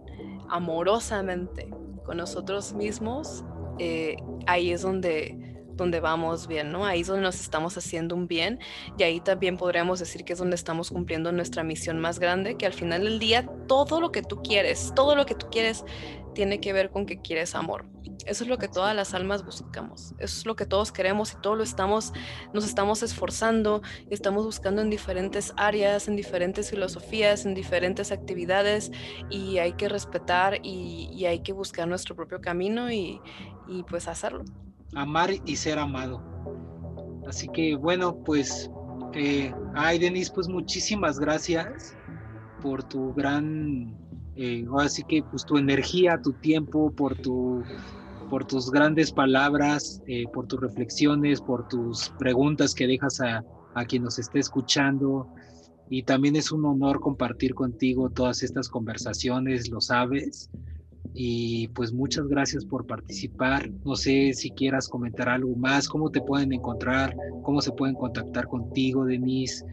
amorosamente con nosotros mismos, eh, ahí es donde, donde vamos bien, ¿no? Ahí es donde nos estamos haciendo un bien y ahí también podríamos decir que es donde estamos cumpliendo nuestra misión más grande, que al final del día todo lo que tú quieres, todo lo que tú quieres tiene que ver con que quieres amor. Eso es lo que todas las almas buscamos. Eso es lo que todos queremos y todo lo estamos, nos estamos esforzando y estamos buscando en diferentes áreas, en diferentes filosofías, en diferentes actividades y hay que respetar y, hay que buscar nuestro propio camino y, pues hacerlo. Amar y ser amado. Así que bueno, pues, eh, ay Denise, pues muchísimas gracias por tu gran eh, así que pues tu energía, tu tiempo, por, tu, por tus grandes palabras, eh, por tus reflexiones, por tus preguntas que dejas a, a quien nos esté escuchando. Y también es un honor compartir contigo todas estas conversaciones, lo sabes. Y pues muchas gracias por participar. No sé si quieras comentar algo más, cómo te pueden encontrar, cómo se pueden contactar contigo, Denise,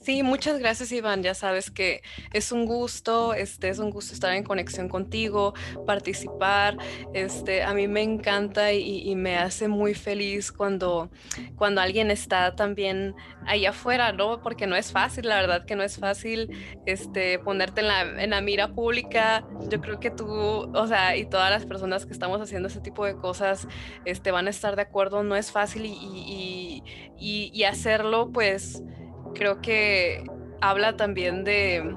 Sí, muchas gracias Iván. Ya sabes que es un gusto, este es un gusto estar en conexión contigo, participar. Este, a mí me encanta y, me hace muy feliz cuando, cuando alguien está también ahí afuera, ¿no? Porque no es fácil, la verdad que no es fácil este, ponerte en la, en la mira pública. Yo creo que tú, o sea, y todas las personas que estamos haciendo ese tipo de cosas, este, van a estar de acuerdo. No es fácil y, y hacerlo, pues creo que habla también de,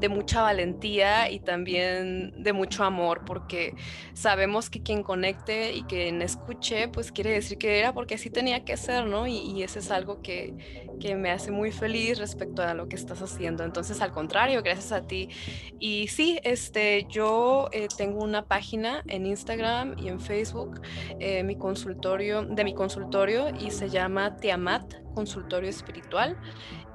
de mucha valentía y también de mucho amor, porque sabemos que quien conecte y quien escuche, pues quiere decir que era porque así tenía que ser, ¿no? Y, y eso es algo que, que me hace muy feliz respecto a lo que estás haciendo. Entonces, al contrario, gracias a ti. Y sí, este, yo eh, tengo una página en Instagram y en Facebook, eh, mi consultorio, de mi consultorio, y se llama Tiamat Consultorio Espiritual.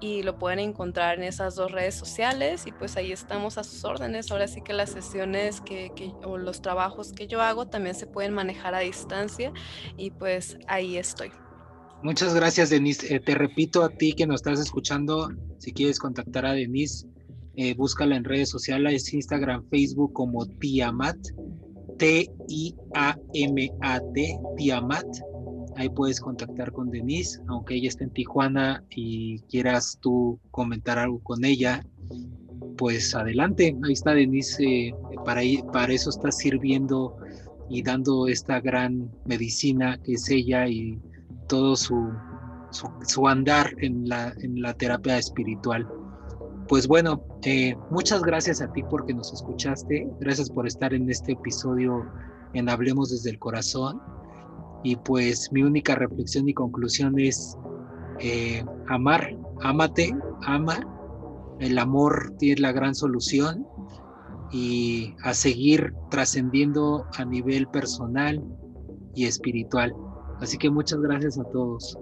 Y lo pueden encontrar en esas dos redes sociales y pues ahí estamos a sus órdenes. Ahora sí que las sesiones que, que, o los trabajos que yo hago también se pueden manejar a distancia y pues ahí estoy. Muchas gracias, Denise. Eh, te repito a ti que nos estás escuchando, si quieres contactar a Denise, eh, búscala en redes sociales, Instagram, Facebook como Tiamat, T-I-A-M-A-T, Tiamat. Ahí puedes contactar con Denise, aunque ella esté en Tijuana y quieras tú comentar algo con ella, pues adelante. Ahí está Denise, eh, para, para eso está sirviendo y dando esta gran medicina que es ella y todo su, su, andar en la, en la terapia espiritual. Pues bueno, eh, muchas gracias a ti porque nos escuchaste, gracias por estar en este episodio en Hablemos desde el Corazón. Y pues mi única reflexión y conclusión es eh, amar, ámate, ama, el amor tiene la gran solución y a seguir trascendiendo a nivel personal y espiritual. Así que muchas gracias a todos.